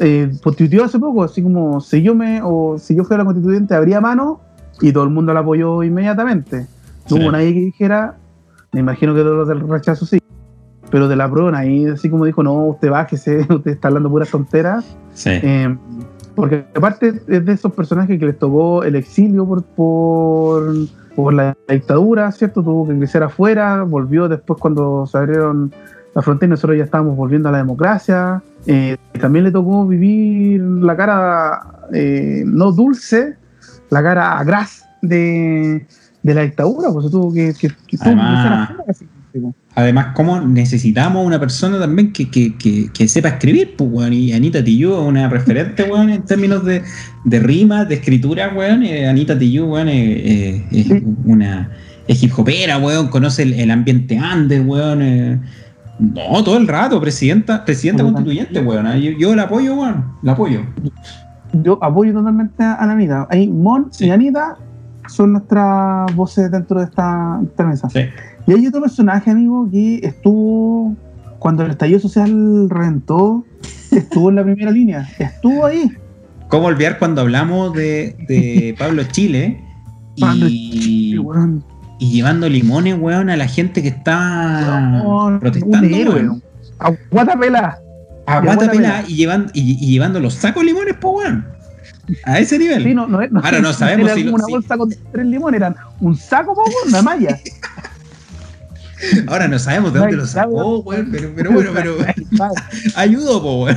eh, postuiteó hace poco, así como si yo me, o si yo fuera la constituyente, habría mano, y todo el mundo la apoyó inmediatamente. No Sí. hubo nadie que dijera, me imagino que todos los del rechazo sí. Pero de la prona, ahí así como dijo, no, usted bájese, usted está hablando puras tonteras. Sí. Eh, porque aparte es de esos personajes que les tocó el exilio por, por, por la dictadura, ¿cierto? Tuvo que crecer afuera, volvió después cuando se abrieron las fronteras, nosotros ya estábamos volviendo a la democracia. Eh, también le tocó vivir la cara eh, no dulce, la cara gras de, de la dictadura, pues se tuvo que, que, que tuvo que Además- crecer afuera, pues. Además, como necesitamos una persona también que, que, que, que sepa escribir, pues, weón. Y Anita Tijoux es una referente, weón, en términos de, de rimas, de escritura, weón. Eh, Anita Tijoux, weón, eh, eh, es una. Es hip hopera, weón. Conoce el, el ambiente andes, weón. no, todo el rato, presidenta, presidenta constituyente, weón. Yo, yo la apoyo, weón. La apoyo. yo apoyo totalmente a Anita. Ahí Mon Sí. y Anita son nuestras voces dentro de esta, esta mesa. Sí. Y hay otro personaje, amigo, que estuvo cuando el estallido social reventó, estuvo en la primera línea, estuvo ahí. ¿Cómo olvidar cuando hablamos de, de Pablo Chile? Pablo Y, weón, y llevando limones, weón, a la gente que está protestando, un héroe. weón. Aguanta pela. A Y y, llevan, y, y llevando los sacos de limones, pues, weón. A ese nivel. Sí, no, no, Ahora no sabemos era si lo- una si- bolsa con tres limones, eran un saco, po, weón, una malla. Ahora no sabemos de dónde lo sacó, weón. Pero, pero bueno, pero ayudó, po, weón.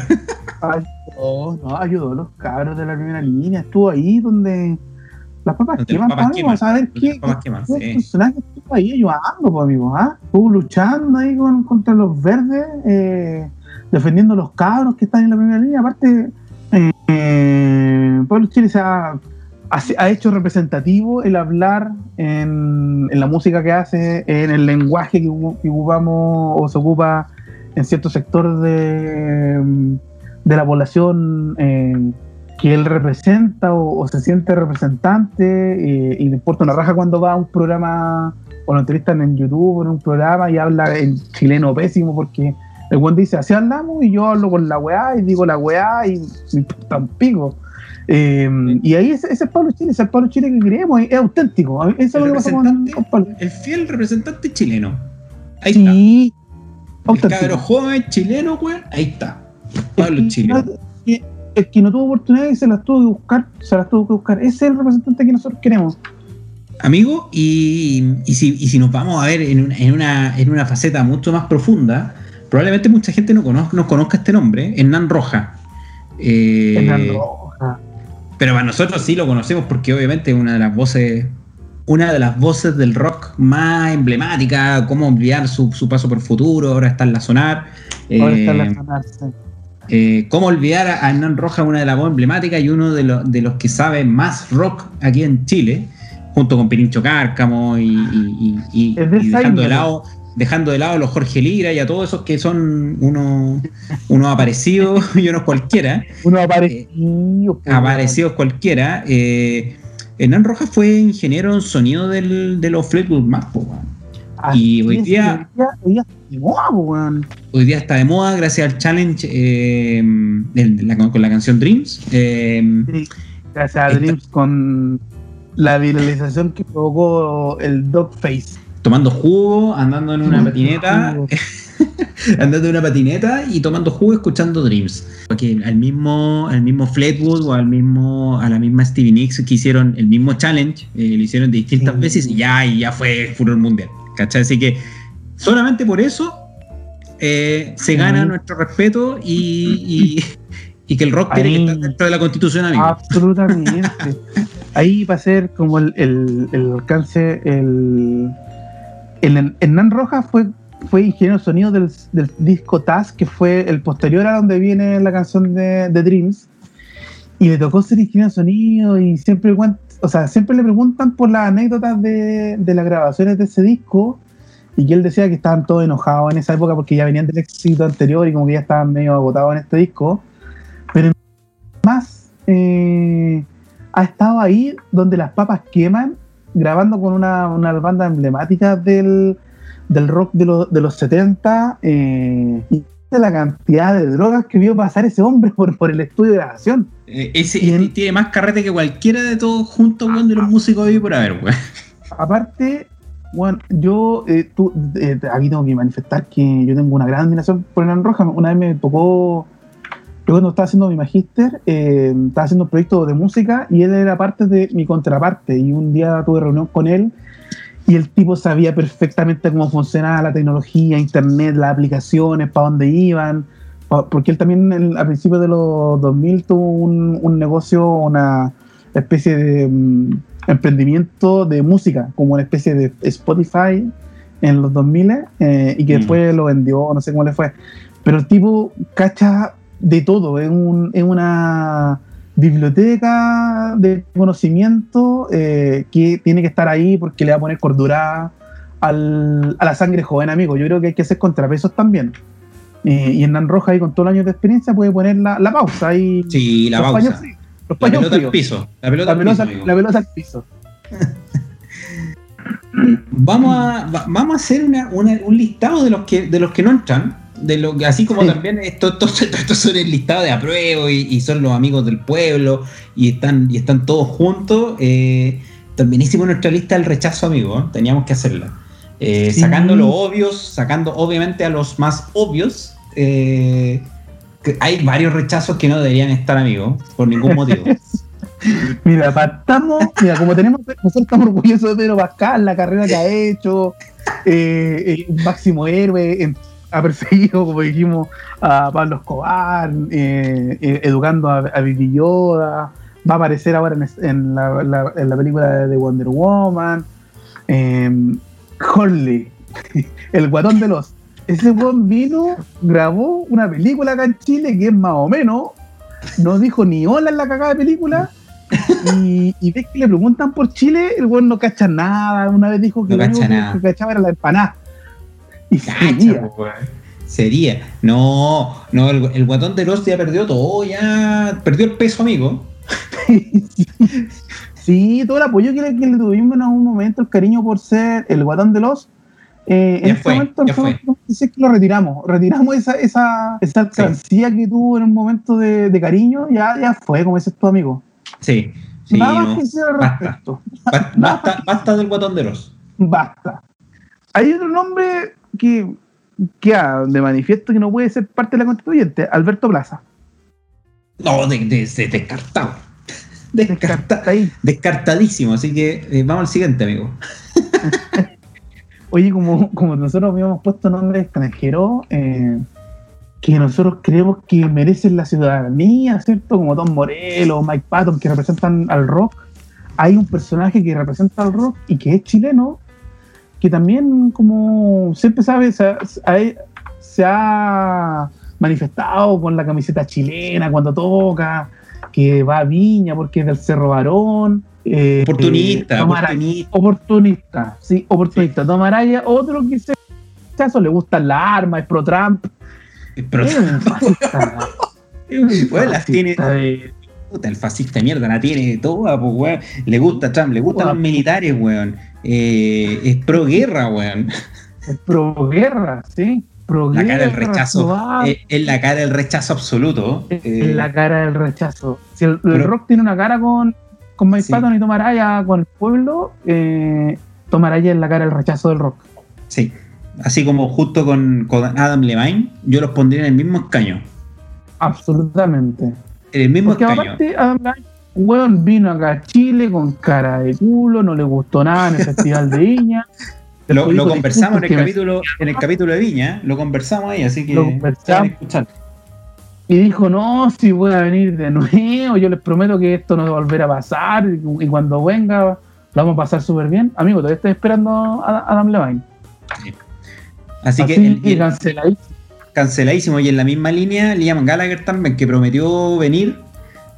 Ayudó, no, ayudó a los cabros de la primera línea, estuvo ahí donde las papas queman, queman. a ver qué, las papas queman, qué sí. personaje estuvo ahí ayudando, pues, amigo, ¿ah? Estuvo luchando ahí con, contra los verdes, eh, defendiendo a los cabros que están en la primera línea, aparte, eh, eh, Pablo Chile se ha, ha, hecho representativo el hablar en, la música que hace, en el lenguaje que, ocupamos o se ocupa en cierto sector de, la población eh, que él representa o, se siente representante eh, y le importa una raja cuando va a un programa o lo entrevistan en YouTube o en un programa y habla en chileno pésimo porque el buen dice así hablamos y yo hablo con la weá y digo la weá y me importa pico. Eh, y ahí ese, ese es Pablo Chile, ese es el Pablo Chile que queremos, es, es auténtico. Eso es El lo que pasa con, Pablo. El fiel representante chileno. Ahí Sí, está. El cabro joven chileno, weón. Ahí está. Pablo Chile. que- el que no tuvo oportunidad y se las tuvo que buscar, se las tuvo que buscar. Ese es el representante que nosotros queremos. Amigo, y, y si, y si nos vamos a ver en una, en, una, en una faceta mucho más profunda, probablemente mucha gente no conozca, no conozca este nombre, Hernán Roja. Eh, Hernán Roja. Pero para nosotros sí lo conocemos porque obviamente es una de las voces, una de las voces del rock más emblemática, cómo olvidar su, su paso por futuro, ahora está en la sonar. Ahora Eh, está la sonar, sí. eh, cómo olvidar a Hernán Roja, una de las voces emblemáticas y uno de, los de los que sabe más rock aquí en Chile, junto con Pirincho Cárcamo y, y- dejando, de lado, dejando de lado a los Jorge Lira y a todos esos que son unos, unos aparecidos y unos cualquiera, Uno aparecido. pues, aparecidos cualquiera. Eh, Hernán Rojas fue ingeniero en sonido del, de los Fleetwood Mac. Así y hoy día- Hoy día, está de moda, weón. Hoy día está de moda gracias al challenge eh, la- con la canción Dreams. Eh, Sí, Gracias a Dreams con La viralización que provocó el dog face. Tomando jugo, andando en una patineta. andando en una patineta y tomando jugo escuchando Dreams. Porque al mismo, al mismo Fleetwood o al mismo, a la misma Stevie Nicks que hicieron el mismo challenge, eh, lo hicieron de distintas Sí. veces y ya, y ya fue furor mundial. ¿Cachai? Así que solamente por eso eh, se gana nuestro respeto y, y- y que el rock tiene que estar dentro de la constitución, amigo. Absolutamente. Ahí va a ser como el, el, el alcance. El, el Hernán Rojas fue, ingeniero de sonido del, disco Taz, que fue el posterior a donde viene la canción de, de Dreams. Y le tocó ser ingeniero de sonido y siempre, o sea, siempre le preguntan por las anécdotas de, de las grabaciones de ese disco. Y que él decía que estaban todos enojados en esa época porque ya venían del éxito anterior y como que ya estaban medio agotados en este disco. Pero más eh, ha estado ahí donde las papas queman, grabando con una, una banda emblemática del, del rock de, los de los 70. eh, y de la cantidad de drogas que vio pasar ese hombre por, por el estudio de grabación. Eh, ese, en- tiene más carrete que cualquiera de todos juntos, weón, de los músicos de hoy por haber, weón. Aparte, bueno, yo eh, tú, eh, aquí tengo que manifestar que yo tengo una gran admiración por Hernán Rojas. Una vez me tocó, yo cuando estaba haciendo mi magíster, eh, estaba haciendo un proyecto de música y él era parte de mi contraparte. Y un día tuve reunión con él y el tipo sabía perfectamente cómo funcionaba la tecnología, internet, las aplicaciones, para dónde iban. Porque él también en- a principios de los 2000 tuvo un, un negocio, una especie de mm, emprendimiento de música, como una especie de Spotify en los 2000 eh, y que Mm. después lo vendió, no sé cómo le fue. Pero el tipo cacha de todo, es, un, es una biblioteca de conocimiento eh, que tiene que estar ahí porque le va a poner cordura al- a la sangre joven, amigo. Yo creo que hay que hacer contrapesos también. Eh, y Hernán Rojas ahí con todos los años de experiencia puede poner la, la pausa ahí. Sí, la los pausa. paños los La pelota al piso. La pelota La al pelota, piso, amigo. la pelota al piso. Vamos a, va- vamos a hacer una- una- un listado de los que de los que no entran. De lo, que- así como Sí. también estos estos- estos son el listado de apruebo y, y son los amigos del pueblo y están, y están todos juntos. Eh, también hicimos nuestra lista del rechazo, amigo. ¿eh? Teníamos que hacerla. Eh, Sí. Sacando los obvios, sacando obviamente a los más obvios. eh, hay varios rechazos que no deberían estar, amigo, por ningún motivo. Mira, partamos, mira, como tenemos, nosotros estamos orgullosos de Pedro Pascal, la carrera que ha hecho, eh, eh, máximo héroe, en- ha perseguido, como dijimos, a Pablo Escobar, eh, eh, educando a, a Baby Yoda, va a aparecer ahora en, la, la- en la película de Wonder Woman, eh, Horley, el guatón de los... Ese buen vino, grabó una película acá en Chile que es más o menos, no dijo ni hola en la cagada de película, y, y ves que le preguntan por Chile, el weón no cacha nada. Una vez dijo que No cacha nada. que cachaba era la empanada. Y. Sería. No, no, el, el guatón de los ya perdió todo, ya perdió el peso, amigo. Sí, todo el apoyo que le, que le tuvimos en algún momento, el cariño por ser el guatón de los. eh, en este fue, momento nosotros fue. podemos decir que lo retiramos. Retiramos esa, esa, esa alcancía que tuvo en un momento de, de cariño, ya, ya fue, como dices tu amigo. Sí, sí. Nada no. que decir al basta. respecto. Ba- Basta, basta del guatón de los. Basta. Hay otro nombre que queda de manifiesto que no puede ser parte de la constituyente, Alberto Plaza. No, de, de- de- descartado. Descarta- descartadísimo. Así que eh, vamos al siguiente, amigo. Oye, como, como nosotros habíamos puesto nombres extranjeros eh, que nosotros creemos que merecen la ciudadanía, ¿cierto? Como Tom Morello, Mike Patton, que representan al rock. Hay un personaje que representa al rock y que es chileno, que también, como siempre sabe, se, ha- se ha manifestado con la camiseta chilena cuando toca, que va a Viña porque es del Cerro Varón. eh, Oportunista, oportunista. oportunista, sí, oportunista. Tom Araya, otro que se caso le gustan las armas, es pro Trump. Pero, Es un Bueno, las tiene- fascista de- puta, el fascista de mierda la tiene toda, pues, weón. Le gusta Trump, le gustan los militares, weón. Eh, es pro guerra, weón. es pro guerra, sí. Pro La cara del rechazo. Es, es la cara del rechazo absoluto. es Eh, la cara del rechazo. Si el, rock tiene una cara con, con Mike Sí. Patton y Tom Araya con el pueblo, eh, Tom Araya en la cara el rechazo del rock. Sí. Así como justo con, con Adam Levine, yo los pondría en el mismo escaño. Absolutamente. En el mismo Porque escaño. aparte, Adam Levine, weón vino acá a Chile con cara de culo, no le gustó nada en el Festival de Viña. Lo, conversamos en el capítulo, en el capítulo de Viña, lo conversamos ahí, así que Lo conversamos. Y dijo, no, si voy a venir de nuevo, yo les prometo que esto no va a volver a pasar, y, cuando venga lo vamos a pasar súper bien. Amigo, todavía estoy esperando a Adam Levine. Así, que el- el- canceladísimo. canceladísimo. Y en la misma línea, Liam Gallagher también, que prometió venir,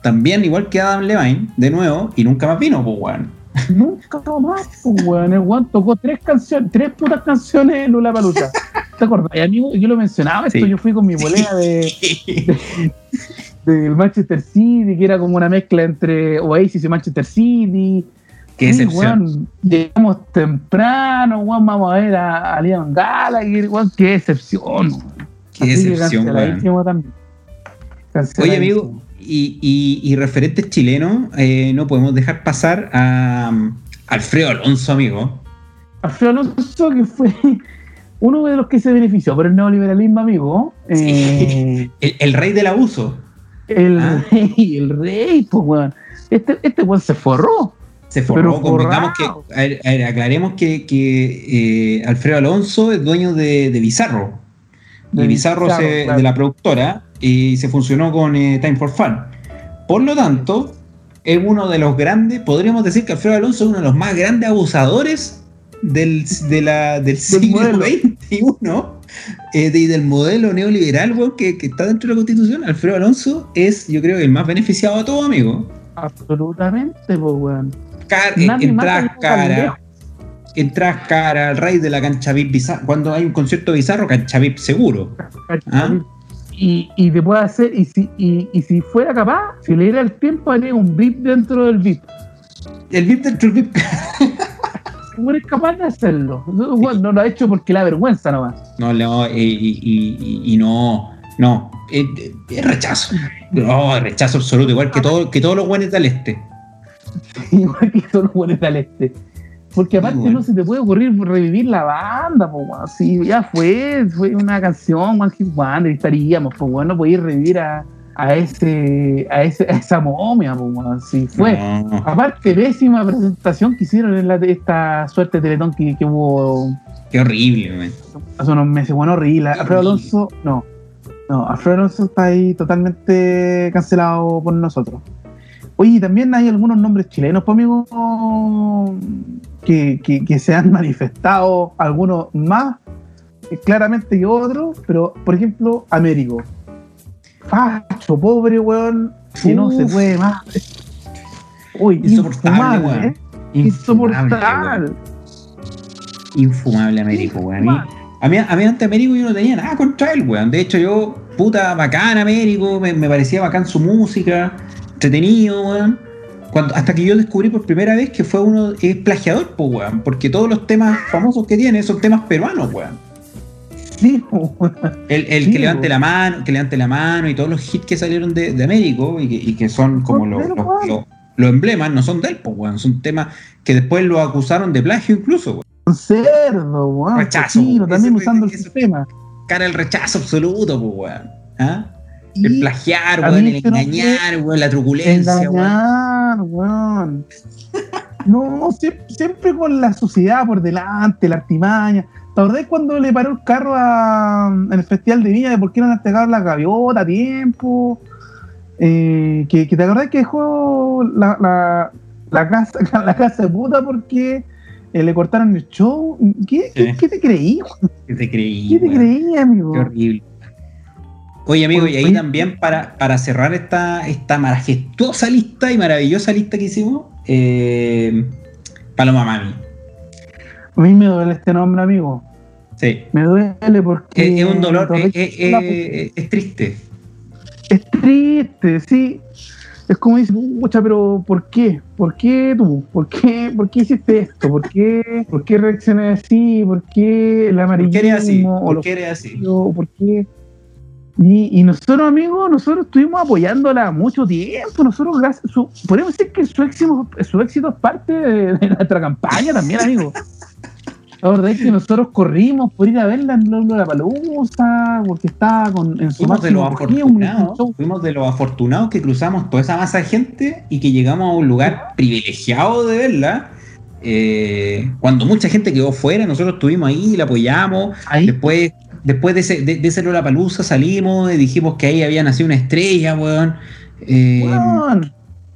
también igual que Adam Levine, de nuevo, y nunca más vino, pues weón. Nunca más, pues, weón. El weón tocó tres canciones, tres putas canciones en Lula Palusa. ¿Te acuerdas? Y amigo, yo lo mencionaba esto, Sí. yo fui con mi bolera de, del Manchester City, que era como una mezcla entre Oasis y Manchester City. Qué Sí, excepción. weón, llegamos temprano, weón, vamos a ver a, a Liam Gallagher, weón, qué excepción. Qué decepción, weón. Oye, amigo, y, y- y referentes chilenos, eh, no podemos dejar pasar a um, Alfredo Alonso, amigo. Alfredo Alonso, que fue uno de los que se benefició por el neoliberalismo, amigo. Eh, El, el rey del abuso. el Ah. rey, el rey, pues, weón. Este, este weón se forró. Se forró, convengamos que, forrado. a ver, a ver, aclaremos que, que, eh, Alfredo Alonso es dueño de, de Bizarro. De Bizarro, Bizarro, se- claro. de la productora y se funcionó con eh, Time for Fun. Por lo tanto, es uno de los grandes, podríamos decir que Alfredo Alonso es uno de los más grandes abusadores del, de la- del siglo. XXI eh, de- y del modelo neoliberal que, que está dentro de la Constitución. Alfredo Alonso es, yo creo, el más beneficiado de todo, amigo. Absolutamente, pues, weón. Car- Nadie entradas caras. Entradas caras, el rey de la cancha VIP bizarro. Cuando hay un concierto bizarro, cancha VIP seguro. ¿Ah? Y, y te puede hacer, y si, y, y si fuera capaz, si le diera el tiempo, haría un VIP dentro del VIP. El VIP dentro del VIP. Si eres capaz de hacerlo. No, no lo ha hecho porque la vergüenza nomás. No, no, eh, y, y- y- y no, no, es rechazo. No, es rechazo absoluto, igual que, todo, que todos los buenos del este. Igual que todos los buenos del este. Porque aparte bueno. no se te puede ocurrir revivir la banda, pues. Si ya fue, fue una canción, One Hit Wonder, estaríamos, pues weón, no podías revivir a, a ese, a ese, a esa momia, pues. Si fue. No, Aparte, pésima presentación que hicieron en la, esta suerte de Teletón que, que hubo qué horrible, man. hace unos meses, bueno, horrible. Alfredo. Alonso, no. No, Alfredo Alonso está ahí totalmente cancelado por nosotros. Oye, también hay algunos nombres chilenos, pues, amigo, que, que, que se han manifestado, algunos más eh, claramente que otros, pero, por ejemplo, Américo. Facho, pobre, weón, que no se puede más. Uy, Insoportable, weón. ¿eh? Insoportable. weón. Infumable Américo, weón. A mí, a mí, a mí ante Américo yo no tenía nada contra él, weón. De hecho, yo, puta, bacán Américo, me, me parecía bacán su música, entretenido, weón. Cuando, hasta que yo descubrí por primera vez que fue uno, es plagiador, pues, weón. Porque todos los temas famosos que tiene son temas peruanos, weón. Sí, weón. El, el Sí, que levante weón. la mano, que levante la mano y todos los hits que salieron de, de Américo y que, y que son como los, los, los- los emblemas, no son de él, pues, weón. Son temas que después lo acusaron de plagio incluso, weón. Un cerdo, weón. Rechazo, cochino, también usando el sistema. Cara el rechazo absoluto, pues, weón. ¿Ah? El plagiar, weón, el engañar, weón, la truculencia, weón. engañar, weón. No, siempre, siempre con la suciedad por delante, la artimaña. ¿Te acordás cuando le paró el carro a- en el Festival de Viña de por qué no le entregaron la gaviota a tiempo? Eh, que, que te acordás que dejó la, la, la casa, la casa de puta porque eh, le cortaron el show. ¿Qué, Sí. qué, qué te creí? ¿Qué te creí, ¿Qué te creí, amigo? Qué horrible. Oye, amigo, y ahí también para, para cerrar esta, esta majestuosa lista y maravillosa lista que hicimos, eh, Paloma Mami. A mí me duele este nombre, amigo. Sí. Me duele porque. Es, es un dolor, es, triste. es triste, sí. Es como dice, pucha, pero ¿por qué? ¿Por qué tú? ¿Por qué, ¿Por qué hiciste esto? ¿Por qué, ¿Por qué reaccioné así? ¿Por qué el ¿Por amarillismo? qué eres así? ¿Por qué eres así? ¿Por qué? Y, y nosotros, amigos, nosotros estuvimos apoyándola mucho tiempo. Nosotros, gracias, su, podemos decir que su éxito, su éxito es parte de, de nuestra campaña también, amigos. La verdad es que nosotros corrimos por ir a verla en la Palusa, porque estaba con, en su Fuimos de los afortunados, fuimos de los afortunados que cruzamos toda esa masa de gente y que llegamos a un lugar privilegiado de verla. eh, cuando mucha gente quedó fuera, nosotros estuvimos ahí, la apoyamos. Ahí, Después, después de ese, de, de ese Lollapalooza salimos y dijimos que ahí había nacido una estrella, weón. Eh, weón,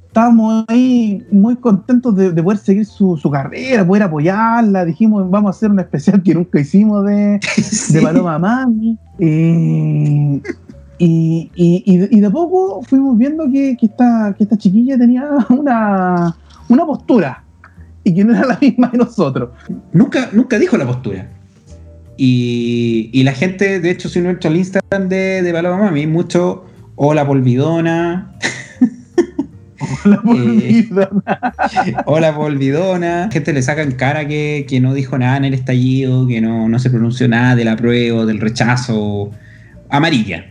estábamos ahí muy contentos de, de poder seguir su, su carrera, poder apoyarla. Dijimos, vamos a hacer un especial que nunca hicimos de, sí. de Paloma Mami. Eh, y, y, y, de- y de a poco fuimos viendo que, que esta, que esta chiquilla tenía una, una postura y que no era la misma de nosotros. Nunca, nunca dijo la postura. Y, y la gente, de hecho, si uno entra al Instagram de, de Paloma Mami, mucho hola polvidona, La polvida. hola polvidona. Gente le saca en cara que, que no dijo nada en el estallido, que no, no se pronunció nada del apruebo, del rechazo. Amarilla.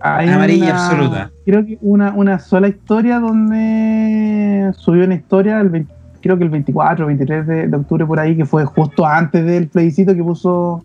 Hay Amarilla una- absoluta. Creo que una, una sola historia donde subió una historia, el 20 creo que el 24 o 23 de, de octubre por ahí, que fue justo antes del plebiscito que puso.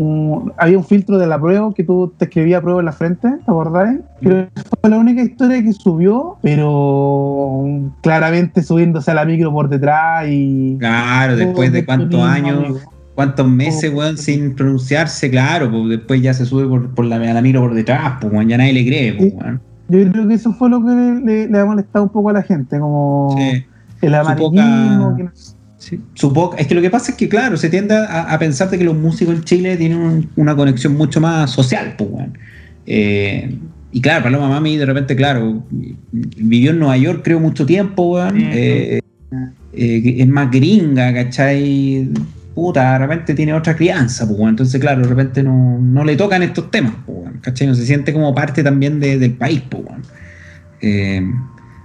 un- había un filtro de la prueba que tú te escribías prueba en la frente, ¿te acordás? Creo que fue la única historia que subió, pero claramente subiéndose a la micro por detrás y. Claro, después de cuántos años, amigo. cuántos meses, weón, sin pronunciarse, claro, pues después ya se sube por, por la, a la micro por detrás, pues weón, ya nadie le cree, pues, weón. Yo creo que eso fue lo que le, le- le ha molestado un poco a la gente, como Sí. El amarillismo. poca- Sí, su poca- es que lo que pasa es que, claro, se tiende a, a pensar de que los músicos en Chile tienen un- una conexión mucho más social, pues, weón. Eh, y claro, Paloma Mami, de repente, claro, vivió en Nueva York, creo, mucho tiempo, weón. Sí. Eh, eh, es más gringa, ¿cachai? Puta, de repente tiene otra crianza, pues, weón. Entonces, claro, de repente no, no le tocan estos temas, pues, ¿cachai? No se siente como parte también de- del país, pues, weón. Eh,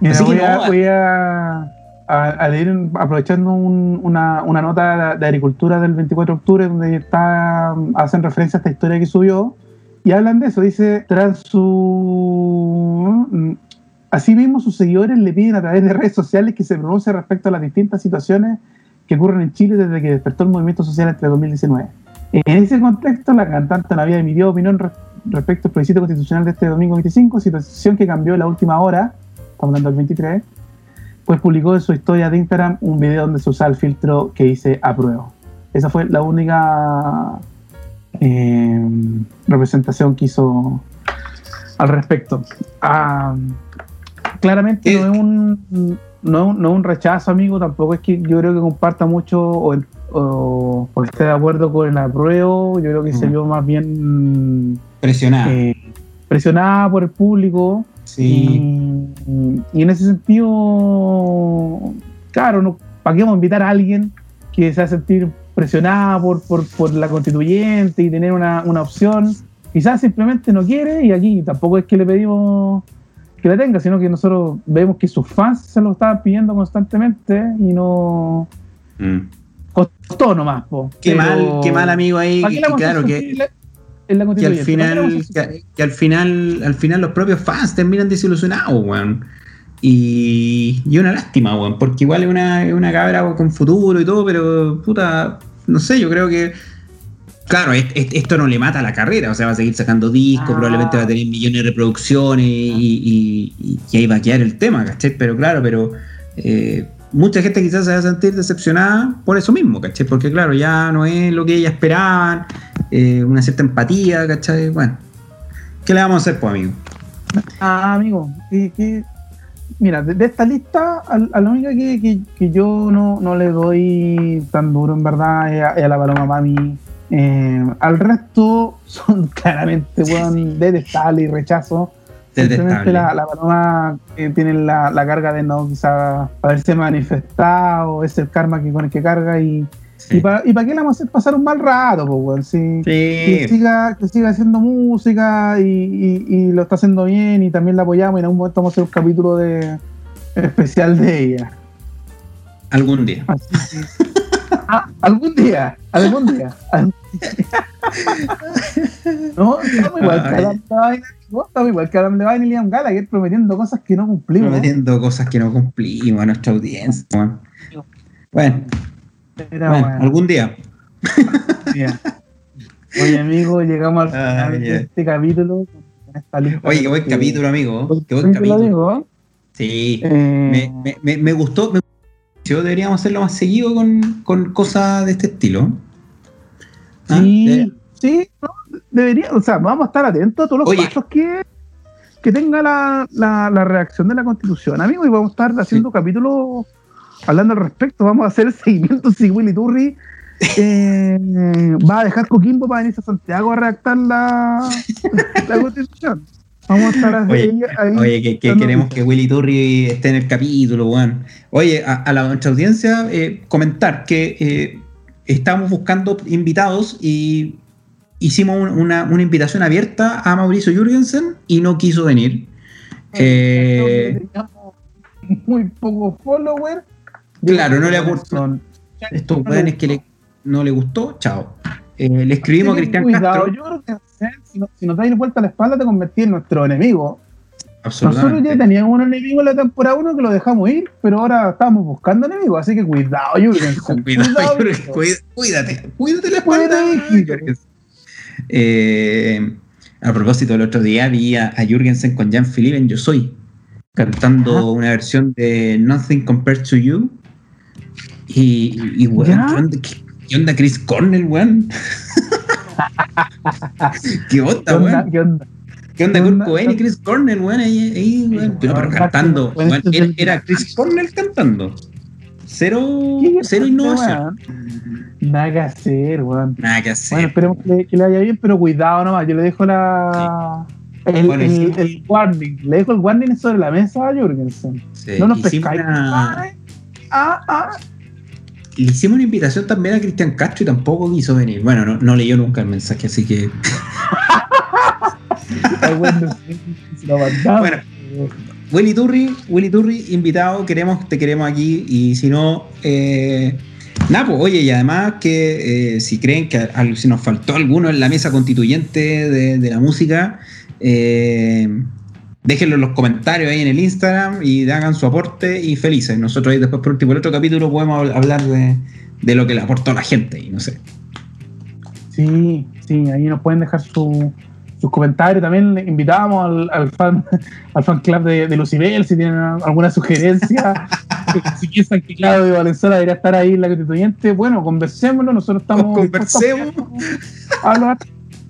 Mira, Así que voy, a, no, voy a, aprovechando un- una, nota de, agricultura del 24 de octubre, donde está, hacen referencia a esta historia que subió, y hablan de eso. Dice: tras su. mm, Asimismo, sus seguidores le piden a través de redes sociales que se pronuncie respecto a las distintas situaciones que ocurren en Chile desde que despertó el movimiento social entre 2019. En ese contexto, la cantante no había emitido opinión re- respecto al plebiscito constitucional de este domingo 25, situación que cambió en la última hora, estamos hablando del 23, pues publicó en su historia de Instagram un video donde se usaba el filtro que dice apruebo. Esa fue la única eh, representación que hizo al respecto. Ah, claramente Eh, no es un no, no es un rechazo, amigo, tampoco es que yo creo que comparta mucho o, o, o esté de acuerdo con el apruebo, yo creo que se Mm. vio más bien presionada. eh, presionada por el público sí. y, y en ese sentido, claro, no, ¿para qué vamos a invitar a alguien que se va a sentir presionada por, por, por la constituyente y tener una, una opción? Quizás simplemente no quiere y aquí tampoco es que le pedimos que la tenga, sino que nosotros vemos que sus fans se lo estaban pidiendo constantemente y no Mm. costó nomás. Po. Qué Pero- mal, qué mal amigo ahí, ¿para que, qué la que vamos a claro, que, en la que al final, a que, que al final, al final los propios fans terminan desilusionados, weón. Y, y una lástima, weón, porque igual es una, una cabra con futuro y todo, pero puta, no sé, yo creo que Claro, est- est- esto no le mata la carrera, o sea, va a seguir sacando discos, Ah. probablemente va a tener millones de reproducciones y- y ahí va a quedar el tema, ¿cachai? Pero claro, pero eh, mucha gente quizás se va a sentir decepcionada por eso mismo, ¿cachai? Porque claro, ya no es lo que ellas esperaban, eh, una cierta empatía, ¿cachai? Bueno, ¿qué le vamos a hacer, pues, amigo? Ah, amigo, mira, de, de esta lista, a, a la única que, que- que yo no, no le doy tan duro en verdad es a, es a la Paloma Mami. Eh, al resto son claramente, weón, detestable y rechazo. Simplemente la, la Paloma eh, tiene la, la carga de no quizás haberse manifestado, es el karma que con el que carga y, Sí. y para qué le vamos a hacer pasar un mal rato, pues, sí que siga, que siga haciendo música y, y- y lo está haciendo bien y también la apoyamos y en algún momento vamos a hacer un capítulo de especial de ella. Algún día. Así que, Ah, algún día, algún día. algún día. no, estamos igual estamos igual que Adam Levine y Liam Gallagher prometiendo cosas que no cumplimos. Prometiendo cosas que no cumplimos a nuestra audiencia. Bueno, bueno, bueno. algún día. Oye, amigo, llegamos al final Ay, de este capítulo. con esta lista Oye, qué buen que- capítulo, amigo. Qué buen capítulo. digo, Sí. eh, Me, me, me, me gustó. Me pareció, deberíamos hacerlo más seguido con, con cosas de este estilo. Ah, Sí, de- sí, no, debería, o sea, vamos a estar atentos a todos los Oye. pasos que, que tenga la, la, la redacción de la constitución, amigo, y vamos a estar haciendo capítulos hablando al respecto. Vamos a hacer seguimiento si Willy Turri eh, va a dejar Coquimbo para venirse a Santiago a redactar la, la constitución. Vamos a estar. Oye, ahí Oye, que, queremos que Willy Turri esté en el capítulo, weón. Oye, a, a la nuestra audiencia, eh, comentar que eh, estamos buscando invitados y hicimos un- una, una invitación abierta a Mauricio Jürgensen y no quiso venir. Eh, Teníamos muy pocos followers. Claro, no le aportó. Estos weones que le- no le gustó, chao. Eh, le escribimos a Cristian cuidado, Castro. ¿eh? si, no- si nos dais vuelta a la espalda, te convertís en nuestro enemigo. Nosotros ya teníamos un enemigo en la temporada 1 que lo dejamos ir, pero ahora estamos buscando enemigos, así que cuidado, Jürgensen. Cuidado, Jürgensen. cuida- cuídate, cuídate la Cuídate, espalda. Eh, a propósito, el otro día vi a, a Jürgensen con Jean-Philippe en Yo Soy, cantando Ajá. una versión de Nothing Compared to You. Y, y weón. ¿qué onda, qué- qué onda Chris Cornell, weón? ¿Qué ¿Qué onda, weón? ¿Qué onda? ¿Qué onda ¿Qué Kurt? Cobain y Chris Cornell, weón? Ahí, ahí, weón. Pero, pero cantando, weón, weón, esto es era, el- era Chris Cornell cantando. Cero, ¿Qué cero innovación. weón? Nada que hacer, weón. Nada que hacer. Bueno, esperemos que, le- que le vaya bien, pero cuidado nomás. Yo le dejo la. El, Bueno, el- sí. el warning. Le dejo el warning sobre la mesa a Jürgensen. Sí, No nos pescáis. una- Ah, ah. Le hicimos una invitación también a Cristian Castro y tampoco quiso venir. Bueno, no, no leyó nunca el mensaje, así que. Bueno, Willy Turri, Willy Turri, invitado, queremos, te queremos aquí. Y si no, eh, nada, pues, oye, y además que eh, si creen que si nos faltó alguno en la mesa constituyente de, la música, eh, déjenlo en los comentarios ahí en el Instagram y hagan su aporte y felices. Nosotros ahí después por último, el otro capítulo podemos hablar de, de lo que le aportó la gente y no sé. Sí, sí, ahí nos pueden dejar su- sus comentarios. También invitamos al, al fan al fan club de, de Lucibel si tienen alguna sugerencia. si piensan que Claudio Valenzuela debería estar ahí en la constituyente, bueno, conversémoslo. Nosotros estamos. Conversemos. a hablar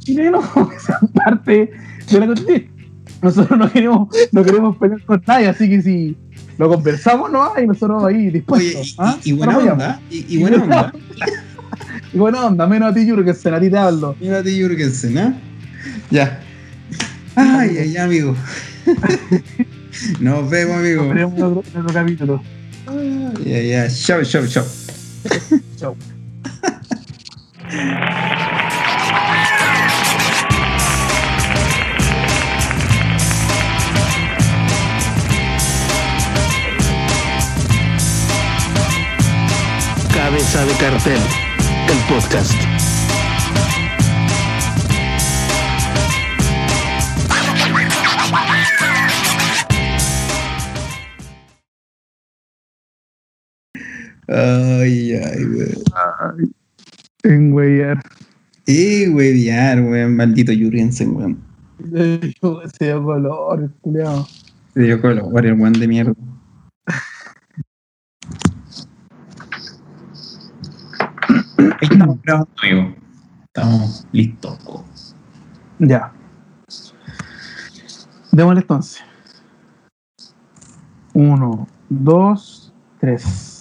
chilenos que sean parte de la constituyente. Nosotros no queremos, no queremos pelear con nadie, así que si lo conversamos, no hay, nosotros ahí Oye, dispuestos. y, ¿ah? y- y buena onda, y, y buena onda. Y buena onda, menos a ti, Jürgensen, a ti te hablo. Mírate Jürgensen, ¿ah? Ya. Ay, ay, amigo. Nos vemos, amigo. Nos veremos en otro, en otro capítulo. Ya, ya. Chao, chao, chao. Chau. Cabeza de cartel, el podcast. Ay, ay, weón. Ay, en güeyar. Y hueviar, weón. Maldito Jürgensen, weón. Se dio color, culiao. Se dio color, el weón de mierda. Ahí estamos grabando, amigo. Estamos listos. Ya. Démosle entonces. Uno, dos, tres.